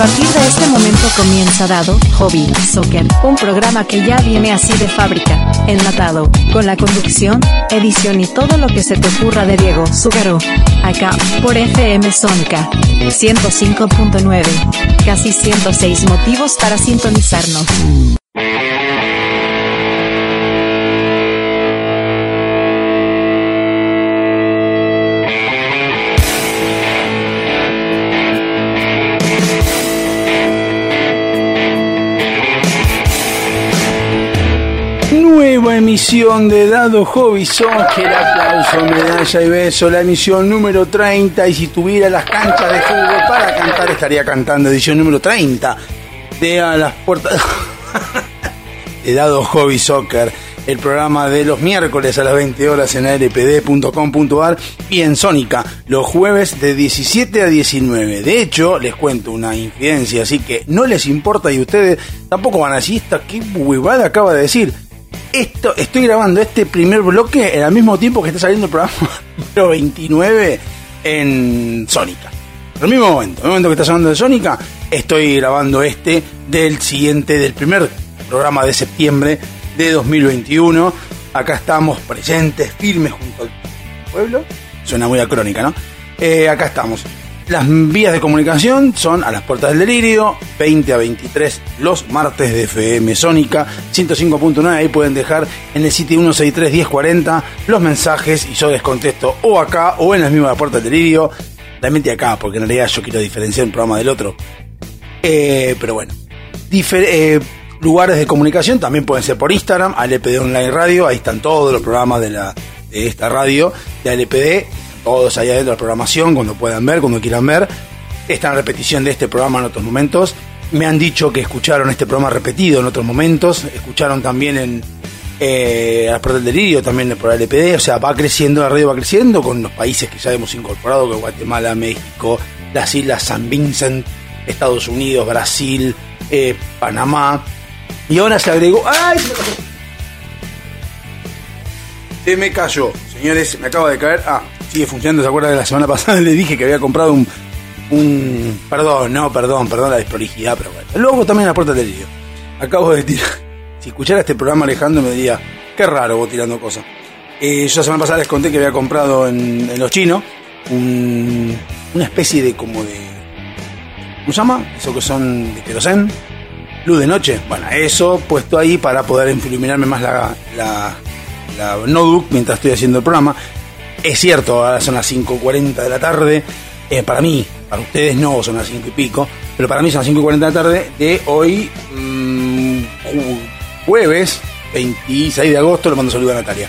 partir de este momento comienza Dado, Hobby, Soccer, un programa que ya viene así de fábrica, enlatado, con la conducción, edición y todo lo que se te ocurra de Diego Zúgaro. Acá, por FM Sónica 105.9, casi 106 motivos para sintonizarnos. Nueva emisión de Dado Hobby Soccer, aplauso, medalla y beso, la emisión número 30 y si tuviera las canchas de fútbol para cantar estaría cantando edición número 30 de A las puertas de Dado Hobby Soccer, el programa de los miércoles a las 20 horas en lpd.com.ar y en Sónica los jueves de 17 a 19. De hecho, les cuento una infidencia, así que no les importa y ustedes tampoco van a decir, qué huevada acaba de decir esto, estoy grabando este primer bloque en al mismo tiempo que está saliendo el programa número 29 en Sónica. En el mismo momento, en el momento que está sonando de Sónica, estoy grabando este del siguiente, del primer programa de septiembre de 2021. Acá estamos presentes, firmes junto al pueblo. Suena muy acrónica, ¿no? Eh, acá estamos. Las vías de comunicación son a las puertas del delirio, 20 a 23 los martes de FM Sónica, 105.9, ahí pueden dejar en el sitio 163 1040 los mensajes y yo les contesto o acá o en las mismas puertas del delirio, realmente acá, porque en realidad yo quiero diferenciar un programa del otro. Eh, pero bueno, eh, lugares de comunicación también pueden ser por Instagram, LPD Online Radio, ahí están todos los programas de, la, de esta radio, de LPD, todos allá dentro de la programación, cuando puedan ver, cuando quieran ver. Está en repetición de este programa en otros momentos. Me han dicho que escucharon este programa repetido en otros momentos. Escucharon también en eh, las del delirio, también por el LPD. O sea, va creciendo, la radio va creciendo con los países que ya hemos incorporado, que Guatemala, México, las Islas San Vincent, Estados Unidos, Brasil, eh, Panamá. Y ahora se agregó. ¡Ay! Se me cayó. Señores, me acaba de caer. Ah, sigue funcionando. ¿Se acuerdan de la semana pasada? Le dije que había comprado un. un perdón, no, perdón, perdón la desprolijidad, pero bueno. Luego también la puerta del vídeo. Acabo de tirar. Si escuchara este programa Alejandro me diría, qué raro vos tirando cosas. Eh, yo la semana pasada les conté que había comprado en, los chinos un, una especie de como de. ¿Cómo se llama? Eso que son de querosén. Luz de noche. Bueno, eso puesto ahí para poder iluminarme más la, la, la notebook mientras estoy haciendo el programa. Es cierto, ahora son las 5.40 de la tarde. Eh, para mí, para ustedes no, son las 5 y pico. Pero para mí son las 5.40 de la tarde de hoy, mmm, jueves 26 de agosto. Le mando saludo a Natalia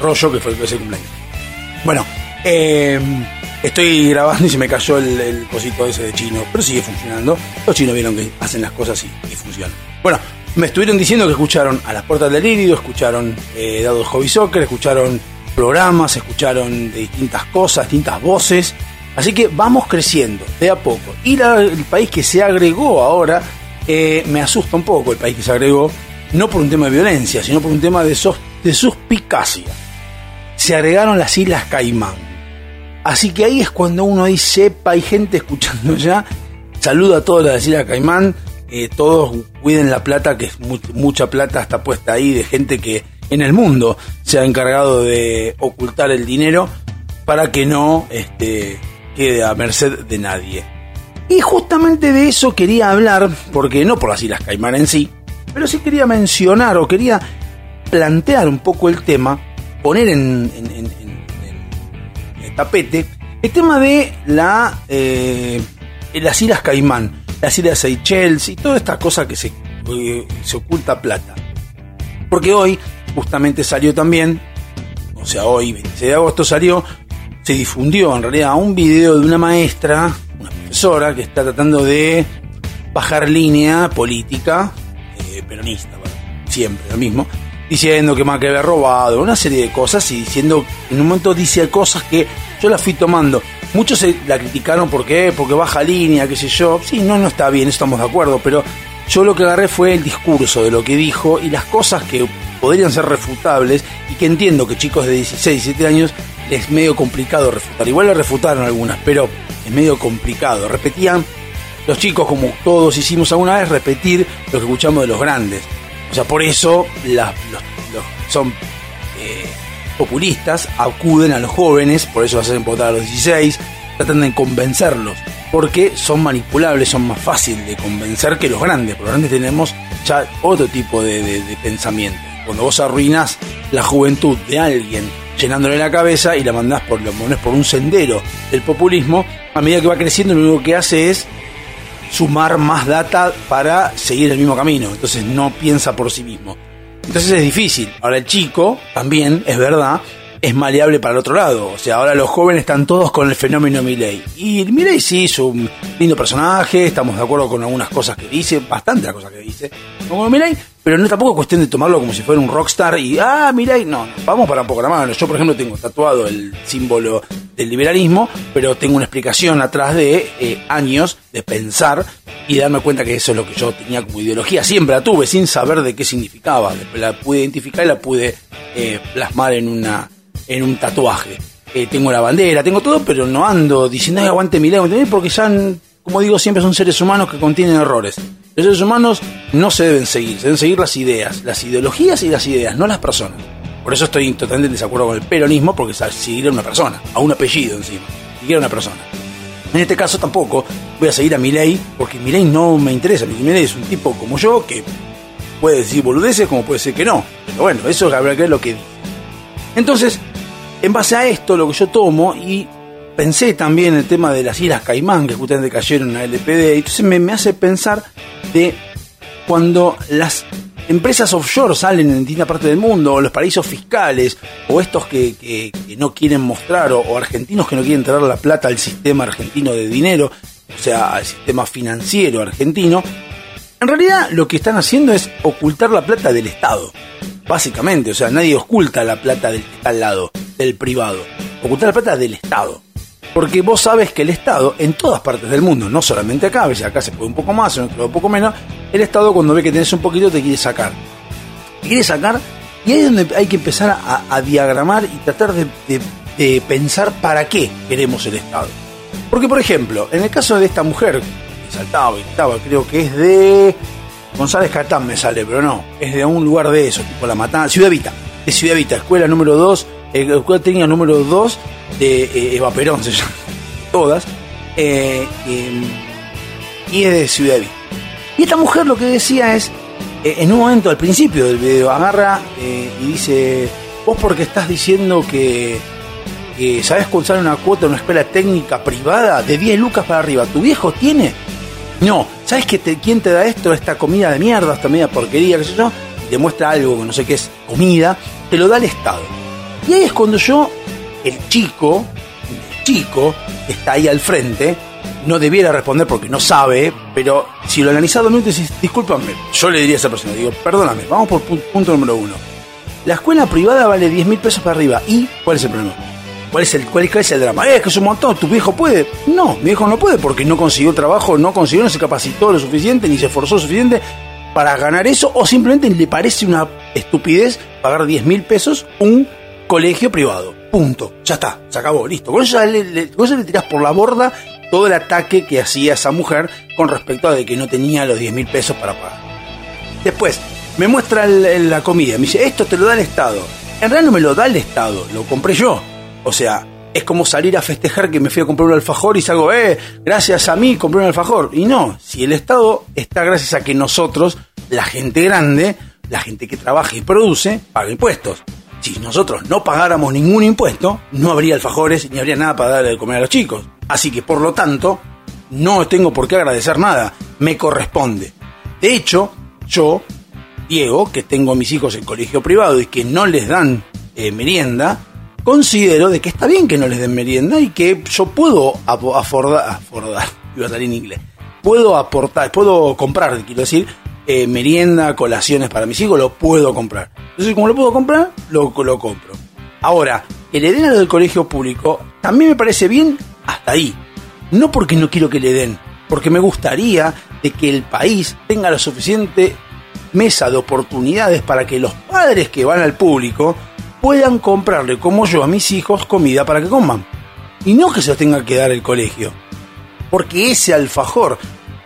Rollo, que fue el que se cumpleaños. Bueno, eh, estoy grabando y se me cayó el, cosito ese de chino, pero sigue funcionando. Los chinos vieron que hacen las cosas y, y funcionan. Bueno, me estuvieron diciendo que escucharon a las puertas del lírido, escucharon eh, Dados Hobby Soccer, escucharon programas, escucharon de distintas cosas, distintas voces. Así que vamos creciendo de a poco. Y el país que se agregó ahora, eh, me asusta un poco el país que se agregó, no por un tema de violencia, sino por un tema de, de suspicacia. Se agregaron las Islas Caimán. Así que ahí es cuando uno dice, sepa, hay gente escuchando ya. Saludo a todas las Islas Caimán. Eh, todos cuiden la plata, que es mucha plata está puesta ahí de gente que en el mundo se ha encargado de ocultar el dinero para que no este, quede a merced de nadie. Y justamente de eso quería hablar, porque no por las Islas Caimán en sí, pero sí quería mencionar o quería plantear un poco el tema, poner en, el tapete el tema de la, eh, las Islas Caimán, las Islas Seychelles y toda esta cosa que se, eh, se oculta plata. Porque hoy justamente salió también, o sea, hoy, 26 de agosto, salió, se difundió en realidad un video de una maestra, una profesora, que está tratando de bajar línea política eh, peronista, siempre lo mismo, diciendo que más que había robado, una serie de cosas y diciendo, en un momento dice cosas que yo las fui tomando. Muchos la criticaron porque, porque baja línea, qué sé yo. Sí, no, no está bien, estamos de acuerdo, pero yo lo que agarré fue el discurso de lo que dijo y las cosas que podrían ser refutables y que entiendo que chicos de 16, 17 años es medio complicado refutar. Igual le refutaron algunas, pero es medio complicado. Repetían los chicos, como todos hicimos alguna vez, repetir lo que escuchamos de los grandes. O sea, por eso los son eh, populistas, acuden a los jóvenes, por eso hacen votar a los 16, tratan de convencerlos, porque son manipulables, son más fáciles de convencer que los grandes, porque los grandes tenemos ya otro tipo de, de, pensamiento. Cuando vos arruinas la juventud de alguien llenándole la cabeza y la mandás por, lo pones por un sendero del populismo, a medida que va creciendo lo único que hace es sumar más data para seguir el mismo camino. Entonces no piensa por sí mismo. Entonces es difícil. Ahora el chico, también, es verdad, es maleable para el otro lado. O sea, ahora los jóvenes están todos con el fenómeno Milley. Y Milley sí es un lindo personaje, estamos de acuerdo con algunas cosas que dice, bastante las cosas que dice, como Milley, pero no tampoco es cuestión de tomarlo como si fuera un rockstar y, ah, Milley, no, no, vamos para un poco la mano. Yo, por ejemplo, tengo tatuado el símbolo del liberalismo, pero tengo una explicación atrás de eh, años de pensar y darme cuenta que eso es lo que yo tenía como ideología. Siempre la tuve sin saber de qué significaba. La pude identificar y la pude eh, plasmar en una en un tatuaje. Eh, tengo la bandera, tengo todo, pero no ando diciendo Ay, aguante mi ley, porque ya, como digo, siempre son seres humanos que contienen errores. Los seres humanos no se deben seguir, se deben seguir las ideas, las ideologías y las ideas, no las personas. Por eso estoy totalmente en desacuerdo con el peronismo, porque seguir a una persona, a un apellido encima, seguir a una persona. En este caso tampoco voy a seguir a Milei, porque Milei no me interesa. Milei es un tipo como yo que puede decir boludeces como puede ser que no. Pero bueno, eso habrá que ver lo que. Entonces, en base a esto, lo que yo tomo y pensé también en el tema de las Islas Caimán, que justamente cayeron en la LPD, entonces me, me hace pensar de cuando las empresas offshore salen en distintas partes del mundo, o los paraísos fiscales, o estos que, no quieren mostrar, o, o, argentinos que no quieren traer la plata al sistema argentino de dinero, o sea, al sistema financiero argentino, en realidad lo que están haciendo es ocultar la plata del Estado. Básicamente, o sea, nadie oculta la plata del que está al lado, del privado. Oculta la plata del Estado. Porque vos sabes que el Estado, en todas partes del mundo, no solamente acá, a veces acá se puede un poco más, en otro un poco menos, el Estado cuando ve que tenés un poquito te quiere sacar. Te quiere sacar y ahí es donde hay que empezar a, diagramar y tratar de, pensar para qué queremos el Estado. Porque, por ejemplo, en el caso de esta mujer que saltaba y estaba, creo que es de González Catán me sale, pero no, es de un lugar de eso, tipo La Matanza, Ciudad Vita, de Ciudad Vita, escuela número 2, eh, escuela técnica número 2 de eh, Eva Perón, se llama, todas, eh, y es de Ciudad Vita. Y esta mujer lo que decía es, eh, en un momento al principio del video, agarra eh, y dice, vos porque estás diciendo que, que sabes sale una cuota en una escuela técnica privada de 10 lucas para arriba, ¿tu viejo tiene? No, ¿sabes que quién te da esto? Esta comida de mierda, esta media porquería, qué sé yo, y te muestra algo que no sé qué es comida, te lo da el Estado. Y ahí es cuando yo, el chico, el chico que está ahí al frente, no debiera responder porque no sabe, pero si lo analizás dos minutos decís, discúlpame, yo le diría a esa persona, digo, perdóname, vamos por punto número uno. La escuela privada vale 10 mil pesos para arriba. ¿Y cuál es el problema? ¿Cuál es, el, cuál, es el drama? Eh, es que es un montón, ¿tu viejo puede? No, mi viejo no puede porque no consiguió trabajo, no consiguió, no se capacitó lo suficiente, ni se esforzó lo suficiente para ganar eso, o simplemente le parece una estupidez pagar 10 mil pesos un colegio privado. Punto. Ya está, se acabó, listo. Con eso, le, le, le tirás por la borda todo el ataque que hacía esa mujer con respecto a de que no tenía los 10 mil pesos para pagar. Después, me muestra la comida, me dice, esto te lo da el Estado. En realidad no me lo da el Estado, lo compré yo. O sea, es como salir a festejar que me fui a comprar un alfajor y salgo, eh, gracias a mí compré un alfajor. Y no, si el Estado está gracias a que nosotros, la gente grande, la gente que trabaja y produce, paga impuestos. Si nosotros no pagáramos ningún impuesto, no habría alfajores ni habría nada para darle de comer a los chicos. Así que, por lo tanto, no tengo por qué agradecer nada, me corresponde. De hecho, yo, Diego, que tengo a mis hijos en colegio privado y que no les dan eh, merienda, considero de que está bien que no les den merienda y que yo puedo afordar, afordar en inglés, puedo aportar, puedo comprar, quiero decir, eh, merienda, colaciones para mis hijos, lo puedo comprar. Entonces, como lo puedo comprar, lo, lo compro. Ahora, que le den del colegio público, también me parece bien hasta ahí. No porque no quiero que le den, porque me gustaría de que el país tenga la suficiente mesa de oportunidades para que los padres que van al público puedan comprarle, como yo, a mis hijos comida para que coman. Y no que se los tenga que dar el colegio. Porque ese alfajor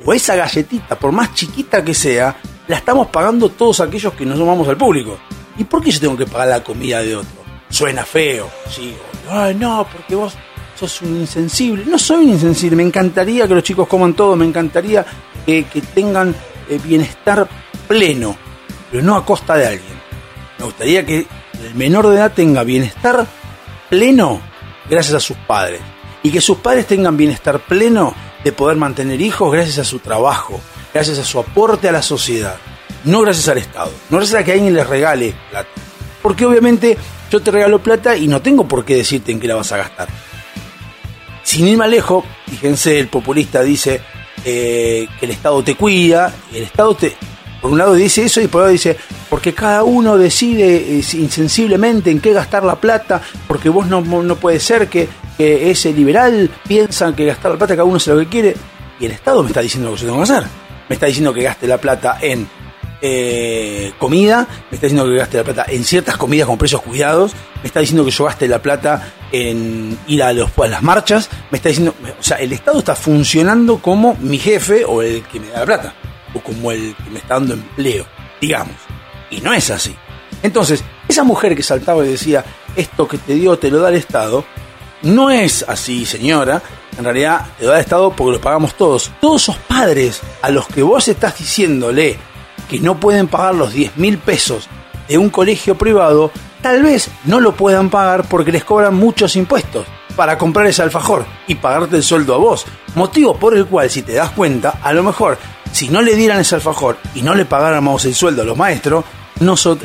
o esa galletita, por más chiquita que sea, la estamos pagando todos aquellos que nos sumamos al público. ¿Y por qué yo tengo que pagar la comida de otro? Suena feo, sí. Ay, no, porque vos sos un insensible. No soy un insensible, me encantaría que los chicos coman todo, me encantaría que tengan eh, bienestar pleno, pero no a costa de alguien. Me gustaría que el menor de edad tenga bienestar pleno gracias a sus padres. Y que sus padres tengan bienestar pleno de poder mantener hijos gracias a su trabajo, gracias a su aporte a la sociedad. No gracias al Estado, no gracias a que alguien les regale plata. Porque obviamente yo te regalo plata y no tengo por qué decirte en qué la vas a gastar. Sin ir más lejos, fíjense, el populista dice eh, que el Estado te cuida, el Estado te, por un lado dice eso y por otro dice, porque cada uno decide eh, insensiblemente en qué gastar la plata, porque vos no, no puede ser que, ese liberal piensa que gastar la plata cada uno hace lo que quiere, y el Estado me está diciendo lo que yo tengo que hacer. Me está diciendo que gaste la plata en eh, comida, me está diciendo que gaste la plata en ciertas comidas con precios cuidados, me está diciendo que yo gaste la plata en ir a, los, a las marchas, me está diciendo, o sea, el Estado está funcionando como mi jefe o el que me da la plata o como el que me está dando empleo, digamos. Y no es así. Entonces, esa mujer que saltaba y decía, esto que te dio te lo da el Estado, no es así, señora. En realidad lo da el Estado porque lo pagamos todos. Todos esos padres a los que vos estás diciéndole que no pueden pagar los 10 mil pesos de un colegio privado, tal vez no lo puedan pagar porque les cobran muchos impuestos para comprar ese alfajor y pagarte el sueldo a vos. Motivo por el cual, si te das cuenta, a lo mejor si no le dieran ese alfajor y no le pagáramos el sueldo a los maestros,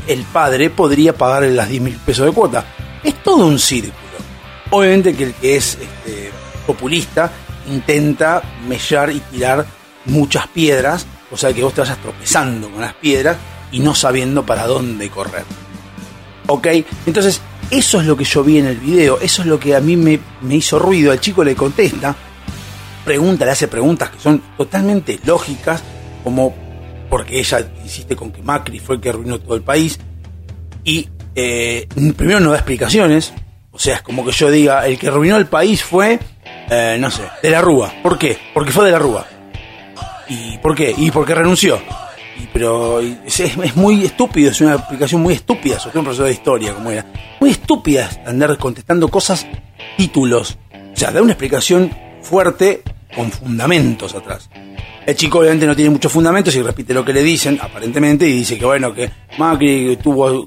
el padre podría pagarle las 10 mil pesos de cuota. Es todo un círculo. Obviamente que el que es este, populista intenta mellar y tirar muchas piedras, o sea que vos te vayas tropezando con las piedras y no sabiendo para dónde correr. ¿Ok? Entonces, eso es lo que yo vi en el video, eso es lo que a mí me, hizo ruido. El chico le contesta, pregunta, le hace preguntas que son totalmente lógicas, como porque ella insiste con que Macri fue el que arruinó todo el país, y eh, primero no da explicaciones, o sea, es como que yo diga, el que arruinó el país fue, eh, no sé, de la Rúa. ¿Por qué? Porque fue de la Rúa. ¿Y por qué? Y porque renunció. Y, pero es, es, muy estúpido, es una explicación muy estúpida, sobre un profesor de historia como era. Muy estúpida andar contestando cosas, títulos. O sea, da una explicación fuerte con fundamentos atrás. El chico obviamente no tiene muchos fundamentos y repite lo que le dicen, aparentemente, y dice que bueno, que Macri tuvo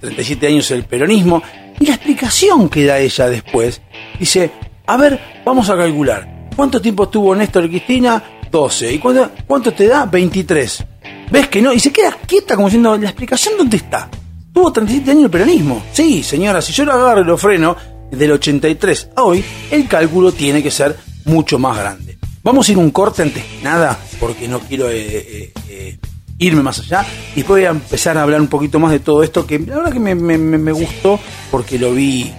37 años el peronismo. Y la explicación que da ella después, dice, a ver, vamos a calcular. ¿Cuánto tiempo tuvo Néstor y Cristina? 12. ¿Y cuánto, cuánto te da? 23. ¿Ves que no? Y se queda quieta como diciendo, ¿la explicación dónde está? Tuvo 37 años el peronismo. Sí, señora, si yo lo agarro y lo freno del 83 a hoy, el cálculo tiene que ser mucho más grande. Vamos a ir un corte antes que nada, porque no quiero eh, eh, eh, irme más allá. Y después voy a empezar a hablar un poquito más de todo esto, que la verdad que me, gustó porque lo vi,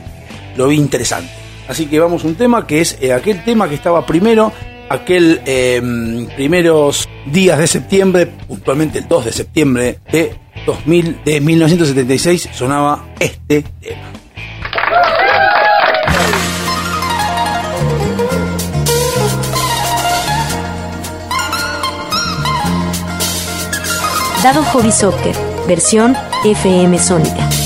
lo vi interesante. Así que vamos a un tema que es aquel tema que estaba primero, aquel em, primeros días de septiembre, puntualmente el 2 de septiembre de 2000, de 1976, sonaba este tema. Dado Hobby Soccer, versión FM Sónica.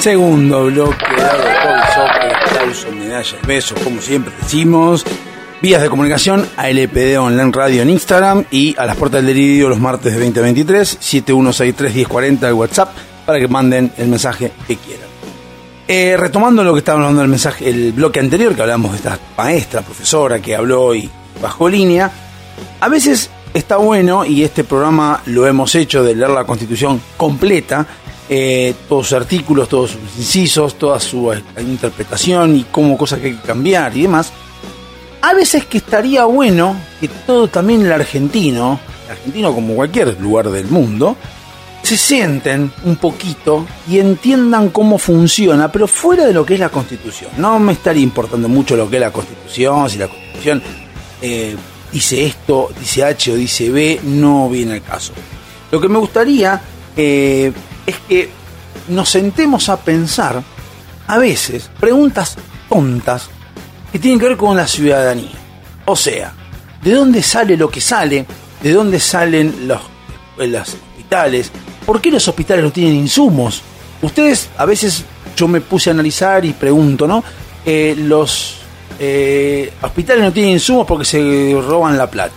Segundo bloque dado por Soccer, aplauso, medalla y besos, como siempre decimos. Vías de comunicación, ALPD Online Radio en Instagram y a las puertas del delirio los martes de 2023, 7163-1040 el WhatsApp para que manden el mensaje que quieran. Eh, retomando lo que estaba hablando del mensaje, el bloque anterior, que hablamos de esta maestra, profesora que habló y bajó línea, a veces está bueno, y este programa lo hemos hecho de leer la constitución completa, eh, todos sus artículos, todos sus incisos, toda su interpretación y cómo cosas que hay que cambiar y demás. A veces que estaría bueno que todo también el argentino, el argentino como cualquier lugar del mundo, se sienten un poquito y entiendan cómo funciona, pero fuera de lo que es la constitución. No me estaría importando mucho lo que es la constitución, si la constitución eh, dice esto, dice H o dice B, no viene al caso. Lo que me gustaría eh, es que nos sentemos a pensar, a veces, preguntas tontas que tienen que ver con la ciudadanía. O sea, ¿de dónde sale lo que sale? ¿De dónde salen los, los hospitales? ¿Por qué los hospitales no tienen insumos? Ustedes, a veces yo me puse a analizar y pregunto, ¿no? Eh, los eh, hospitales no tienen insumos porque se roban la plata.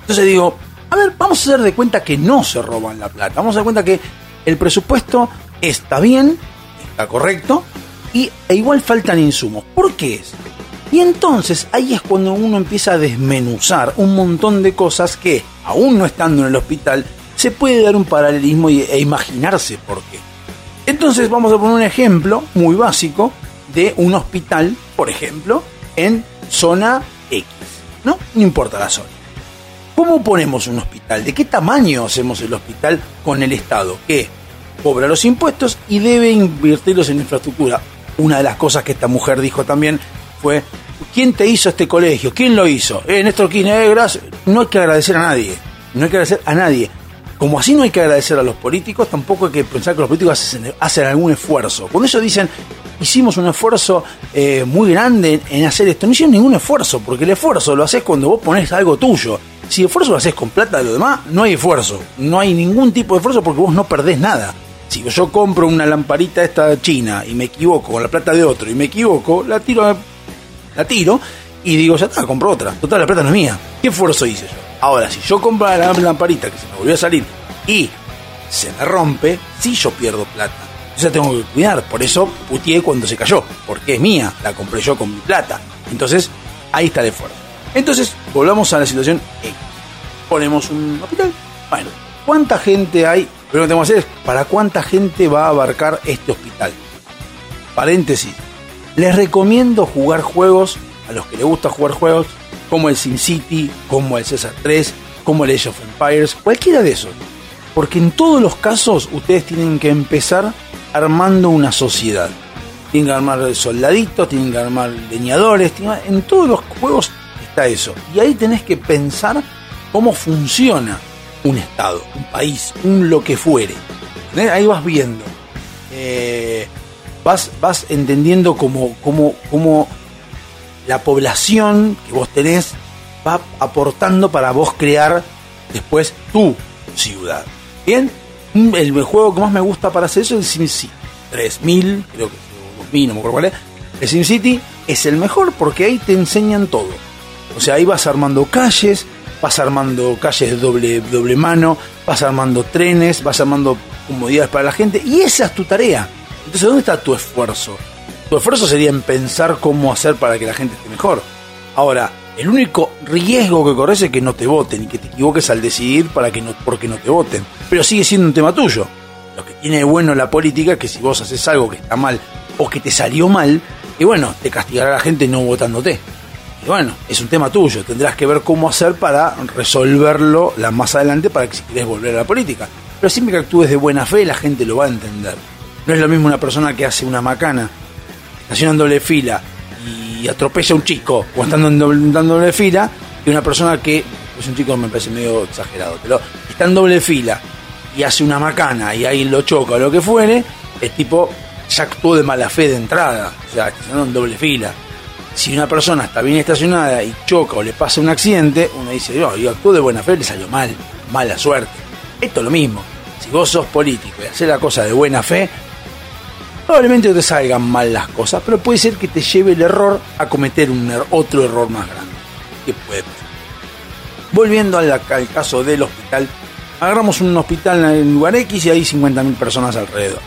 Entonces digo, a ver, vamos a hacer de cuenta que no se roban la plata. Vamos a dar cuenta que el presupuesto está bien, está correcto, y e igual faltan insumos. ¿Por qué es? Y entonces ahí es cuando uno empieza a desmenuzar un montón de cosas que, aún no estando en el hospital, se puede dar un paralelismo e imaginarse por qué. Entonces vamos a poner un ejemplo muy básico de un hospital, por ejemplo, en zona X. ¿No? No importa la zona. ¿Cómo ponemos un hospital? ¿De qué tamaño hacemos el hospital con el Estado? Que cobra los impuestos y debe invertirlos en infraestructura. Una de las cosas que esta mujer dijo también fue, ¿quién te hizo este colegio? ¿Quién lo hizo? Eh, Néstor Kirchner, No hay que agradecer a nadie. No hay que agradecer a nadie. Como así no hay que agradecer a los políticos, tampoco hay que pensar que los políticos hacen, algún esfuerzo. Cuando ellos dicen, hicimos un esfuerzo eh, muy grande en hacer esto, no hicieron ningún esfuerzo, porque el esfuerzo lo haces cuando vos pones algo tuyo. Si esfuerzo lo haces con plata lo demás, no hay esfuerzo. No hay ningún tipo de esfuerzo porque vos no perdés nada. Si yo compro una lamparita esta china y me equivoco con la plata de otro y me equivoco, la tiro, la tiro y digo, ya está, compro otra. Total, la plata no es mía. ¿Qué esfuerzo hice yo? Ahora, si yo compro la lamparita que se me volvió a salir y se me rompe, sí yo pierdo plata. Yo tengo que cuidar. Por eso putié cuando se cayó. Porque es mía. La compré yo con mi plata. Entonces, ahí está el esfuerzo. Entonces, volvamos a la situación X. Ponemos un hospital. Bueno, ¿cuánta gente hay? Lo que tenemos que hacer es, ¿para cuánta gente va a abarcar este hospital? Paréntesis. Les recomiendo jugar juegos, a los que les gusta jugar juegos, como el SimCity, como el César 3, como el Age of Empires, cualquiera de esos. Porque en todos los casos ustedes tienen que empezar armando una sociedad. Tienen que armar soldaditos, tienen que armar leñadores, en todos los juegos eso. Y ahí tenés que pensar cómo funciona un estado, un país, un lo que fuere. Ahí vas viendo. Eh, vas, vas entendiendo cómo, cómo, cómo la población que vos tenés va aportando para vos crear después tu ciudad. Bien, el juego que más me gusta para hacer eso es el SimCity. 3000, creo que 2000, no me acuerdo cuál es. El SimCity es el mejor porque ahí te enseñan todo. O sea, ahí vas armando calles, vas armando calles de doble, doble mano, vas armando trenes, vas armando comodidades para la gente y esa es tu tarea. Entonces, ¿dónde está tu esfuerzo? Tu esfuerzo sería en pensar cómo hacer para que la gente esté mejor. Ahora, el único riesgo que corres es que no te voten y que te equivoques al decidir para que no, porque no te voten. Pero sigue siendo un tema tuyo. Lo que tiene de bueno la política es que si vos haces algo que está mal o que te salió mal, y bueno, te castigará la gente no votándote. Y bueno, es un tema tuyo. Tendrás que ver cómo hacer para resolverlo más adelante para que si querés volver a la política. Pero siempre que actúes de buena fe, la gente lo va a entender. No es lo mismo una persona que hace una macana, estaciona doble fila y atropella a un chico o estando en doble, fila que una persona que, pues un chico me parece medio exagerado, pero está en doble fila y hace una macana y ahí lo choca o lo que fuere, el tipo ya actuó de mala fe de entrada, o sea, estacionando en doble fila. Si una persona está bien estacionada y choca o le pasa un accidente, uno dice, yo, yo de buena fe, le salió mal, mala suerte. Esto es lo mismo. Si vos sos político y haces la cosa de buena fe, Probablemente te salgan mal las cosas, pero puede ser que te lleve el error a cometer un er- otro error más grande. ¿Qué puede pasar? Volviendo al, al caso del hospital, agarramos un hospital en lugar X y hay 50.000 personas alrededor.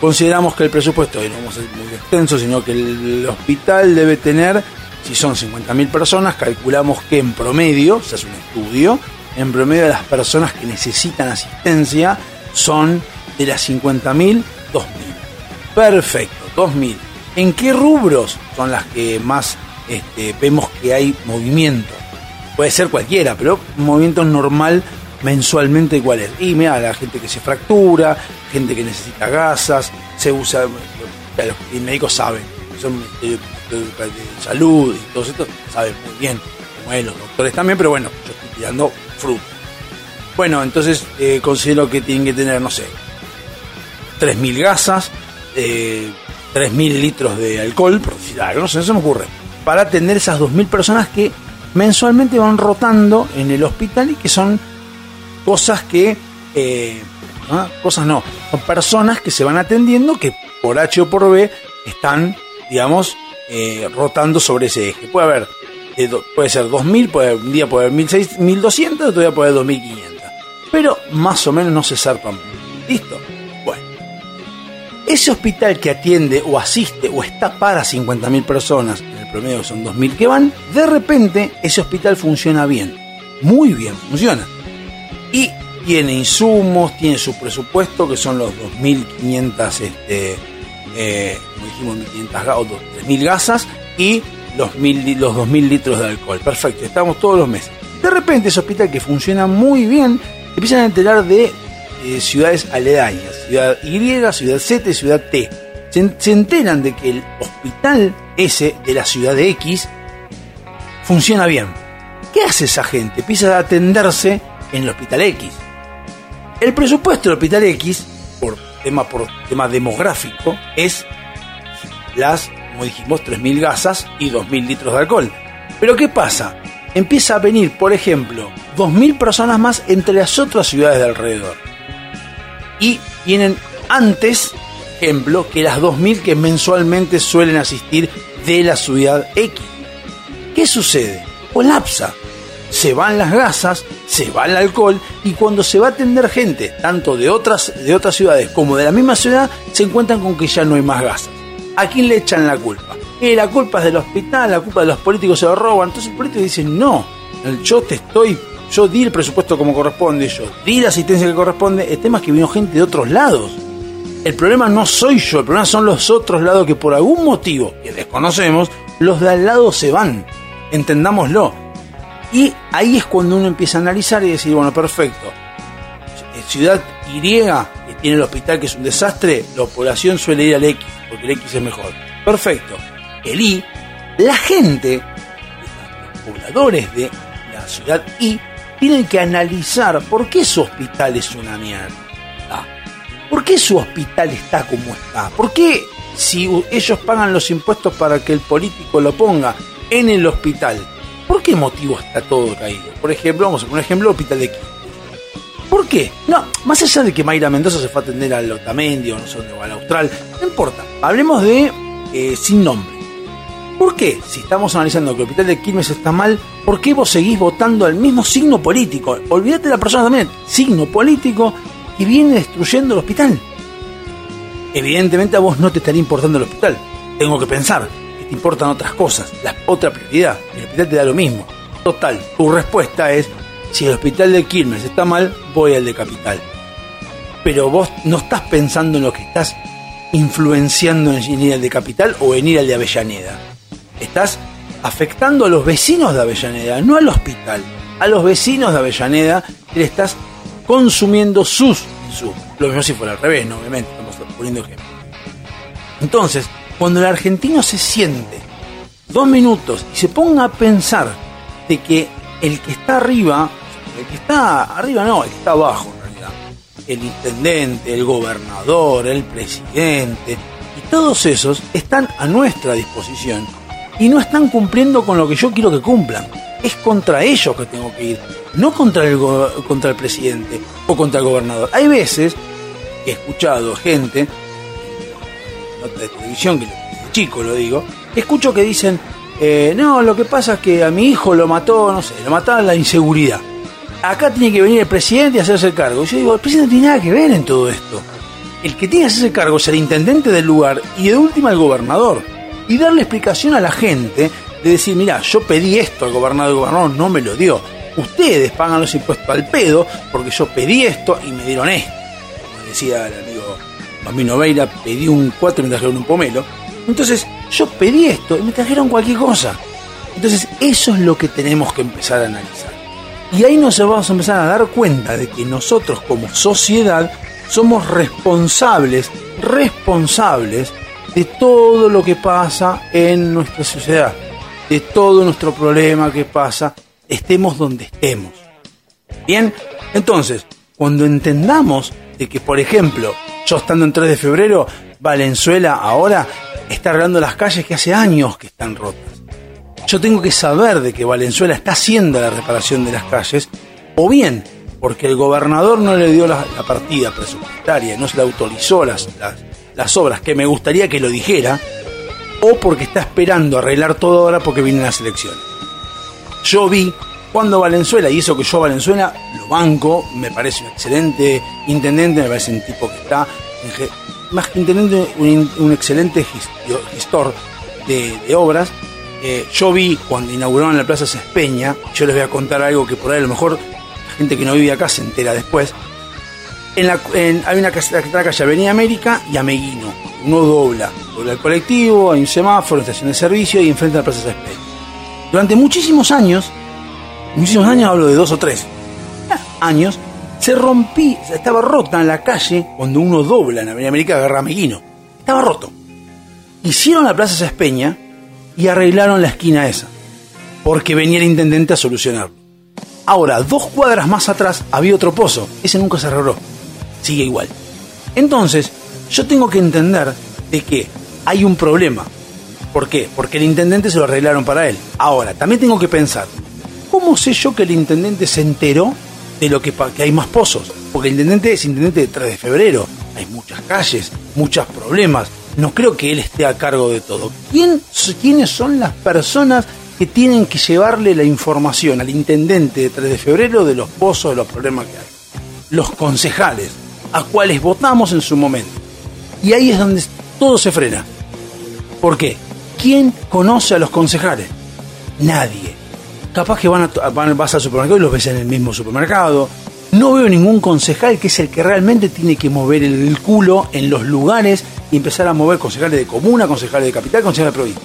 Consideramos que el presupuesto, y no vamos a ser muy extenso, sino que el hospital debe tener, si son 50.000 personas, calculamos que en promedio, se hace un estudio, en promedio de las personas que necesitan asistencia son de las 50.000, 2.000. Perfecto, 2.000. ¿En qué rubros son las que más este, vemos que hay movimiento? Puede ser cualquiera, pero movimiento normal mensualmente cuál es. Y mira, la gente que se fractura, gente que necesita gasas, se usa, los médicos saben, son de, salud y todo esto, saben muy bien, como es, los doctores también, pero bueno, yo estoy tirando fruta. Bueno, entonces eh, considero que tienen que tener, no sé, 3.000 gasas, eh, 3.000 litros de alcohol, por decir algo, no sé, eso me ocurre, para atender esas 2.000 personas que mensualmente van rotando en el hospital y que son cosas que, eh, ¿ah? cosas no, son personas que se van atendiendo que por H o por B están, digamos, eh, rotando sobre ese eje. Puede haber, do- puede ser 2.000, puede, un día puede haber 1.600, 1.200, otro día puede haber 2.500. Pero más o menos no se zarpan. ¿Listo? Bueno. Ese hospital que atiende o asiste o está para 50.000 personas, en el promedio son 2.000 que van, de repente ese hospital funciona bien. Muy bien funciona. Y tiene insumos, tiene su presupuesto, que son los 2.500, este, eh, como dijimos, 1.500 ga- o 3.000 gasas y los, mil, los 2.000 litros de alcohol. Perfecto, estamos todos los meses. De repente ese hospital que funciona muy bien, empiezan a enterar de eh, ciudades aledañas, ciudad Y, ciudad Z y ciudad T. Se, se enteran de que el hospital ese de la ciudad de X funciona bien. ¿Qué hace esa gente? Empieza a atenderse en el hospital X. El presupuesto del hospital X, por tema, por tema demográfico, es las, como dijimos, 3.000 gasas y 2.000 litros de alcohol. Pero ¿qué pasa? Empieza a venir, por ejemplo, 2.000 personas más entre las otras ciudades de alrededor. Y vienen antes, por ejemplo, que las 2.000 que mensualmente suelen asistir de la ciudad X. ¿Qué sucede? Colapsa. Se van las gasas, se va el alcohol y cuando se va a atender gente, tanto de otras, de otras ciudades como de la misma ciudad, se encuentran con que ya no hay más gasas. ¿A quién le echan la culpa? Eh, la culpa es del hospital, la culpa de los políticos se lo roban. Entonces el político dice, no, yo te estoy, yo di el presupuesto como corresponde, yo di la asistencia que corresponde. El tema es que vino gente de otros lados. El problema no soy yo, el problema son los otros lados que por algún motivo que desconocemos, los de al lado se van. Entendámoslo. Y ahí es cuando uno empieza a analizar y decir, bueno, perfecto. Eh, Ciudad Y, que tiene el hospital que es un desastre, la población suele ir al X, porque el X es mejor. Perfecto. El Y, la gente, los pobladores de la ciudad Y, tienen que analizar por qué su hospital es una mierda. ¿Por qué su hospital está como está? ¿Por qué si ellos pagan los impuestos para que el político lo ponga en el hospital? ¿Por qué motivo está todo caído? Por ejemplo, vamos a poner un ejemplo, hospital de. ¿Por qué? No, más allá de que Mayra Mendoza se fue a atender al Otamendi o no sé dónde, o al Austral, no importa. Hablemos de eh, sin nombre. ¿Por qué? Si estamos analizando que el hospital de Quilmes está mal, ¿por qué vos seguís votando al mismo signo político? Olvídate de la persona también, signo político que viene destruyendo el hospital. Evidentemente a vos no te estaría importando el hospital. Tengo que pensar importan otras cosas, la otra prioridad. El hospital te da lo mismo. Total, tu respuesta es, si el hospital de Quilmes está mal, voy al de Capital. Pero vos no estás pensando en lo que estás influenciando en ir al de Capital o en ir al de Avellaneda. Estás afectando a los vecinos de Avellaneda, no al hospital. A los vecinos de Avellaneda le estás consumiendo sus insumos. Lo mismo si fuera al revés, ¿no? obviamente, estamos poniendo ejemplo. Entonces, cuando el argentino se siente dos minutos y se ponga a pensar de que el que está arriba, el que está arriba no, el que está abajo en realidad, el intendente, el gobernador, el presidente, y todos esos están a nuestra disposición y no están cumpliendo con lo que yo quiero que cumplan. Es contra ellos que tengo que ir, no contra el, contra el presidente o contra el gobernador. Hay veces he escuchado gente, nota de televisión, que chico lo digo, escucho que dicen, eh, no, lo que pasa es que a mi hijo lo mató, no sé, lo mataron la inseguridad. Acá tiene que venir el presidente y hacerse el cargo. Yo digo, el presidente no tiene nada que ver en todo esto. El que tiene que hacerse cargo es el intendente del lugar y de última el gobernador. Y darle explicación a la gente de decir, mira, yo pedí esto al gobernador, el gobernador no me lo dio. Ustedes pagan los impuestos al pedo porque yo pedí esto y me dieron esto. Como decía el amigo Bambino Veira, pedí un 4 y me trajeron un pomelo. Entonces, yo pedí esto y me trajeron cualquier cosa. Entonces, eso es lo que tenemos que empezar a analizar. Y ahí nos vamos a empezar a dar cuenta de que nosotros como sociedad somos responsables, responsables de todo lo que pasa en nuestra sociedad, de todo nuestro problema que pasa, estemos donde estemos. Bien, entonces, cuando entendamos de que, por ejemplo, yo estando en 3 de febrero, Valenzuela ahora está arreglando las calles que hace años que están rotas. Yo tengo que saber de que Valenzuela está haciendo la reparación de las calles, o bien porque el gobernador no le dio la, partida presupuestaria, no se le autorizó las, las, las, obras que me gustaría que lo dijera, o porque está esperando arreglar todo ahora porque vienen las elecciones. Yo vi cuando Valenzuela, y eso que yo Valenzuela lo banco, me parece un excelente intendente, me parece un tipo que está más que intendente, un, excelente gestor de, obras. Eh, yo vi cuando inauguraron la Plaza Cespeña, yo les voy a contar algo que por ahí a lo mejor la gente que no vive acá se entera después. En la, hay una calle, la calle Avenida América y Ameguino. Uno dobla, dobla el colectivo, hay un semáforo, estación de servicio y enfrente a la Plaza Cespeña. Durante muchísimos años, muchísimos años, hablo de dos o tres años, se rompí, estaba rota en la calle cuando uno dobla en Avenida América agarra Meguino. Estaba roto. Hicieron la Plaza Sespeña y arreglaron la esquina esa, porque venía el intendente a solucionarlo. Ahora, dos cuadras más atrás había otro pozo, ese nunca se arregló, sigue igual. Entonces, yo tengo que entender de que hay un problema. ¿Por qué? Porque el intendente se lo arreglaron para él. Ahora, también tengo que pensar, ¿cómo sé yo que el intendente se enteró de lo que, que hay más pozos. Porque el intendente es intendente de 3 de febrero. Hay muchas calles, muchos problemas. No creo que él esté a cargo de todo. ¿Quién, ¿Quiénes son las personas que tienen que llevarle la información al intendente de 3 de febrero de los pozos, de los problemas que hay? Los concejales, a cuales votamos en su momento. Y ahí es donde todo se frena. ¿Por qué? ¿Quién conoce a los concejales? Nadie capaz que van a, van, vas al supermercado y los ves en el mismo supermercado. No veo ningún concejal que es el que realmente tiene que mover el culo en los lugares y empezar a mover concejales de comuna, concejales de capital, concejales de provincia.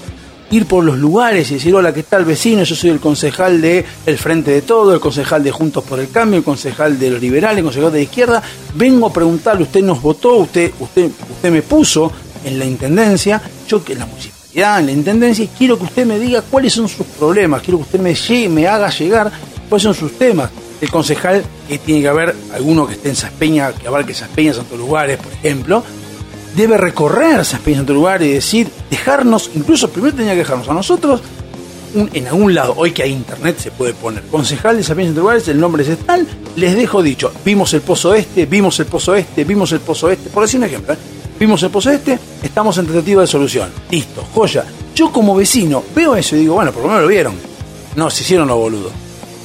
Ir por los lugares y decir, hola, ¿qué tal vecino? Yo soy el concejal de El Frente de Todo, el concejal de Juntos por el Cambio, el concejal de los liberales, el concejal de izquierda. Vengo a preguntarle, usted nos votó, usted, usted, usted me puso en la intendencia, yo que en la municipalidad en la intendencia y quiero que usted me diga cuáles son sus problemas, quiero que usted me, me haga llegar cuáles son sus temas. El concejal, que tiene que haber alguno que esté en Saspeña, que abarque Saspeña, Santos Lugares, por ejemplo, debe recorrer Saspeña, Santos Lugares y decir, dejarnos, incluso primero tenía que dejarnos a nosotros en algún lado, hoy que hay internet se puede poner concejal de Santos Lugares, el nombre es tal, les dejo dicho, vimos el pozo este, vimos el pozo este, vimos el pozo este, por decir un ejemplo, ¿eh? Vimos el pozo este, estamos en tentativa de solución. Listo, joya. Yo como vecino veo eso y digo, bueno, por lo menos lo vieron. No, se hicieron los boludos.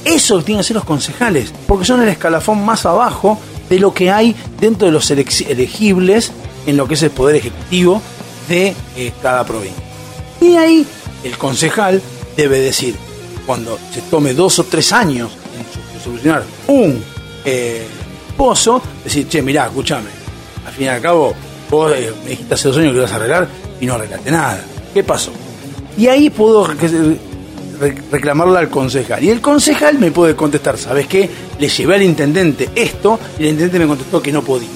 Eso tienen que ser los concejales, porque son el escalafón más abajo de lo que hay dentro de los elegibles en lo que es el poder ejecutivo de eh, cada provincia. Y ahí el concejal debe decir, cuando se tome dos o tres años en solucionar un eh, pozo, decir, che, mirá, escúchame, al fin y al cabo Eh, me dijiste hace dos años que ibas a arreglar y no arreglaste nada. ¿Qué pasó? Y ahí puedo reclamarle al concejal. Y el concejal me puede contestar, ¿sabes qué? Le llevé al intendente esto y el intendente me contestó que no podía.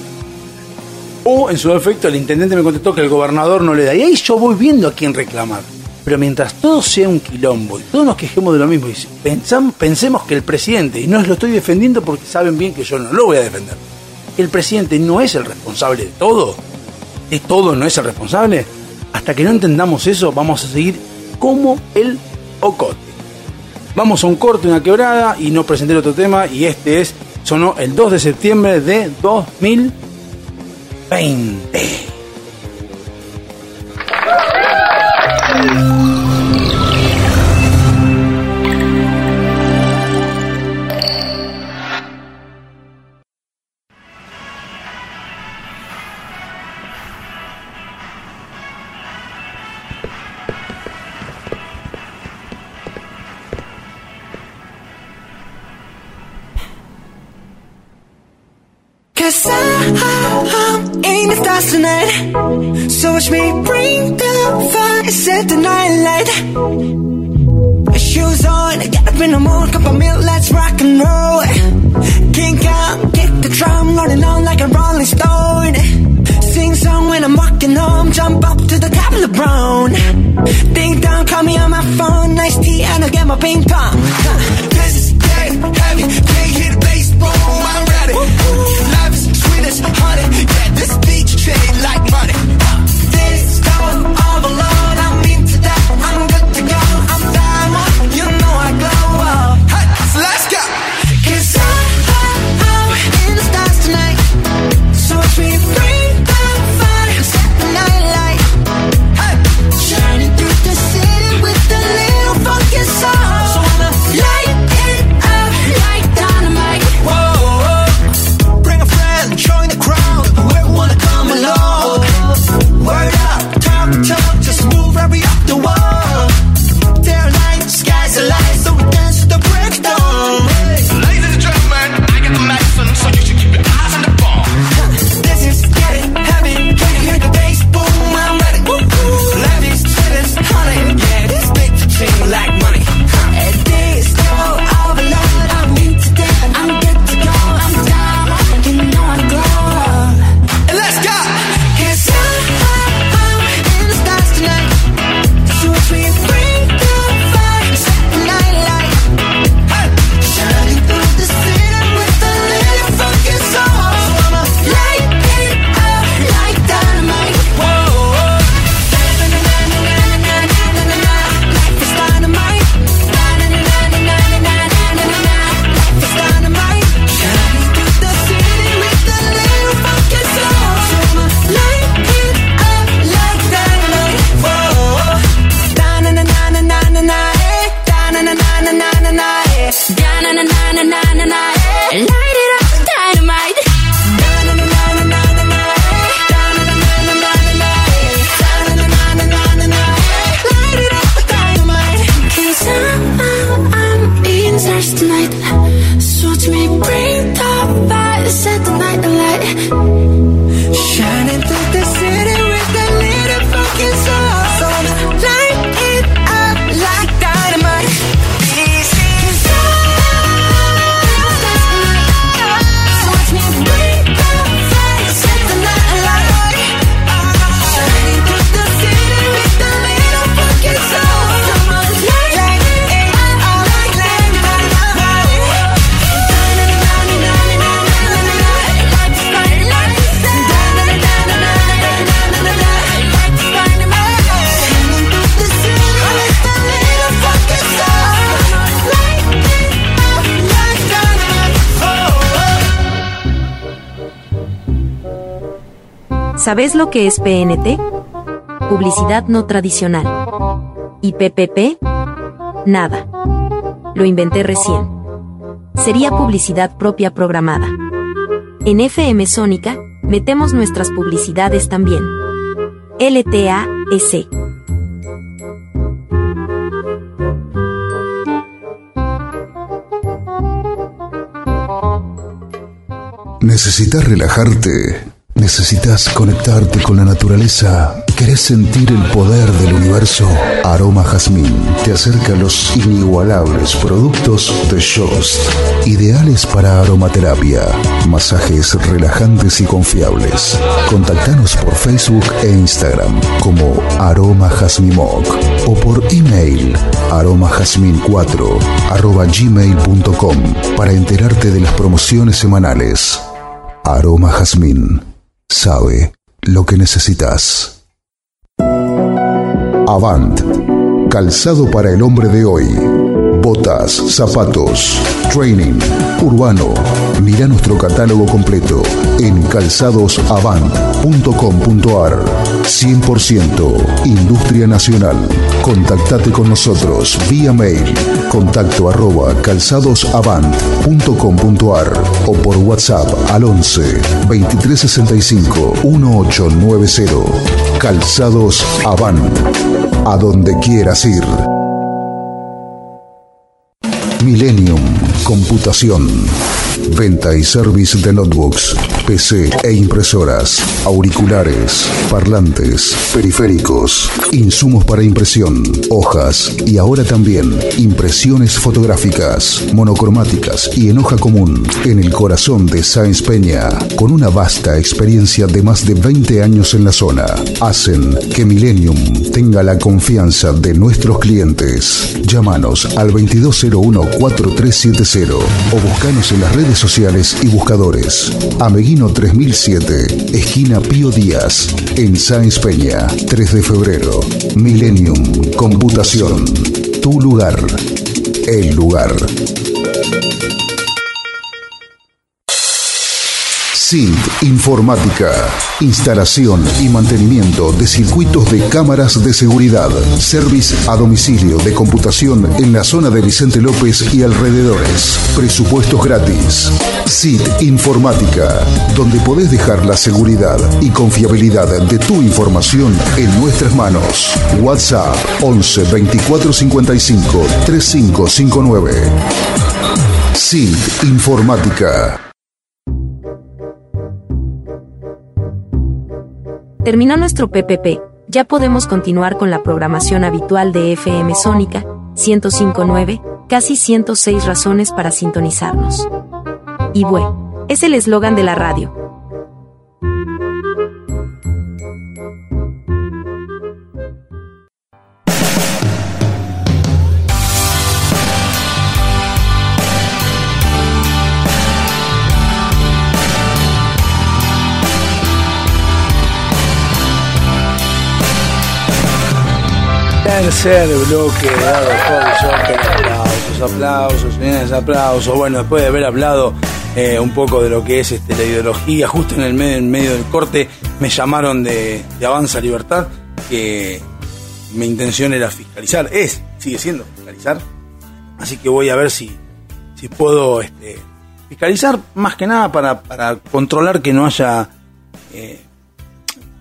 O en su defecto el intendente me contestó que el gobernador no le da. Y ahí yo voy viendo a quién reclamar. Pero mientras todo sea un quilombo y todos nos quejemos de lo mismo y pensemos que el presidente, y no lo estoy defendiendo porque saben bien que yo no lo voy a defender, el presidente no es el responsable de todo, de todo no es el responsable, hasta que no entendamos eso, vamos a seguir como el ocote. Vamos a un corte, una quebrada y no presenté otro tema y este es, sonó el 2 de septiembre de 2020. Watch me bring the fire, set the night light. Shoes on, get up in the morning, cup of milk, let's rock and roll. Kink out, kick the drum, running on like a rolling stone. Sing song when I'm walking home, jump up to the top of LeBron. Ding dong, call me on my phone, nice tea, and I'll get my ping pong. This is dead heavy, can't hear the bass, boom, I'm ready. Life is sweet as honey, yeah, this beach chain like money. ¿Sabes lo que es PNT? Publicidad no tradicional. ¿Y PPP? Nada. Lo inventé recién. Sería publicidad propia programada. En FM Sónica, metemos nuestras publicidades también. LTAS. ¿Necesitas relajarte? ¿Necesitas conectarte con la naturaleza? ¿Querés sentir el poder del universo? Aroma Jazmín te acerca los inigualables productos de Shost, ideales para aromaterapia, masajes relajantes y confiables. Contactanos por Facebook e Instagram como Aroma o por email aromajazmin4 gmail.com para enterarte de las promociones semanales. Aroma Jazmín sabe lo que necesitas. Avant, calzado para el hombre de hoy. Botas, zapatos, training, urbano. Mira nuestro catálogo completo en calzadosavant.com.ar. 100% Industria Nacional. Contactate con nosotros vía mail contacto arroba calzadosavant.com.ar o por WhatsApp al 11 2365 1890. Calzados Avant. A donde quieras ir. Millennium Computación. Venta y service de notebooks, PC e impresoras, auriculares, parlantes, periféricos, insumos para impresión, hojas y ahora también impresiones fotográficas, monocromáticas y en hoja común, en el corazón de Sáenz Peña, con una vasta experiencia de más de 20 años en la zona, hacen que Millennium tenga la confianza de nuestros clientes. Llámanos al 2201-4370 o buscanos en las redes sociales y buscadores. Ameguino 3007, esquina Pío Díaz, en Sáenz Peña, 3 de febrero. Millennium Computación. Tu lugar. El lugar. SINT Informática. Instalación y mantenimiento de circuitos de cámaras de seguridad. Service a domicilio de computación en la zona de Vicente López y alrededores. Presupuestos gratis. SIT Informática, donde podés dejar la seguridad y confiabilidad de tu información en nuestras manos. WhatsApp 11 24 55 3559. SIT Informática. Terminó nuestro PPP. Ya podemos continuar con la programación habitual de FM Sónica 1059, casi 106 razones para sintonizarnos. Y bueno, es el eslogan de la radio. Tercer bloque dado por aplausos, aplausos, señores, aplausos. Bueno, después de haber hablado eh, un poco de lo que es este, la ideología, justo en el medio, del corte me llamaron de, de Avanza Libertad, que mi intención era fiscalizar, es, sigue siendo fiscalizar, así que voy a ver si, si puedo este, fiscalizar más que nada para, para controlar que no haya eh,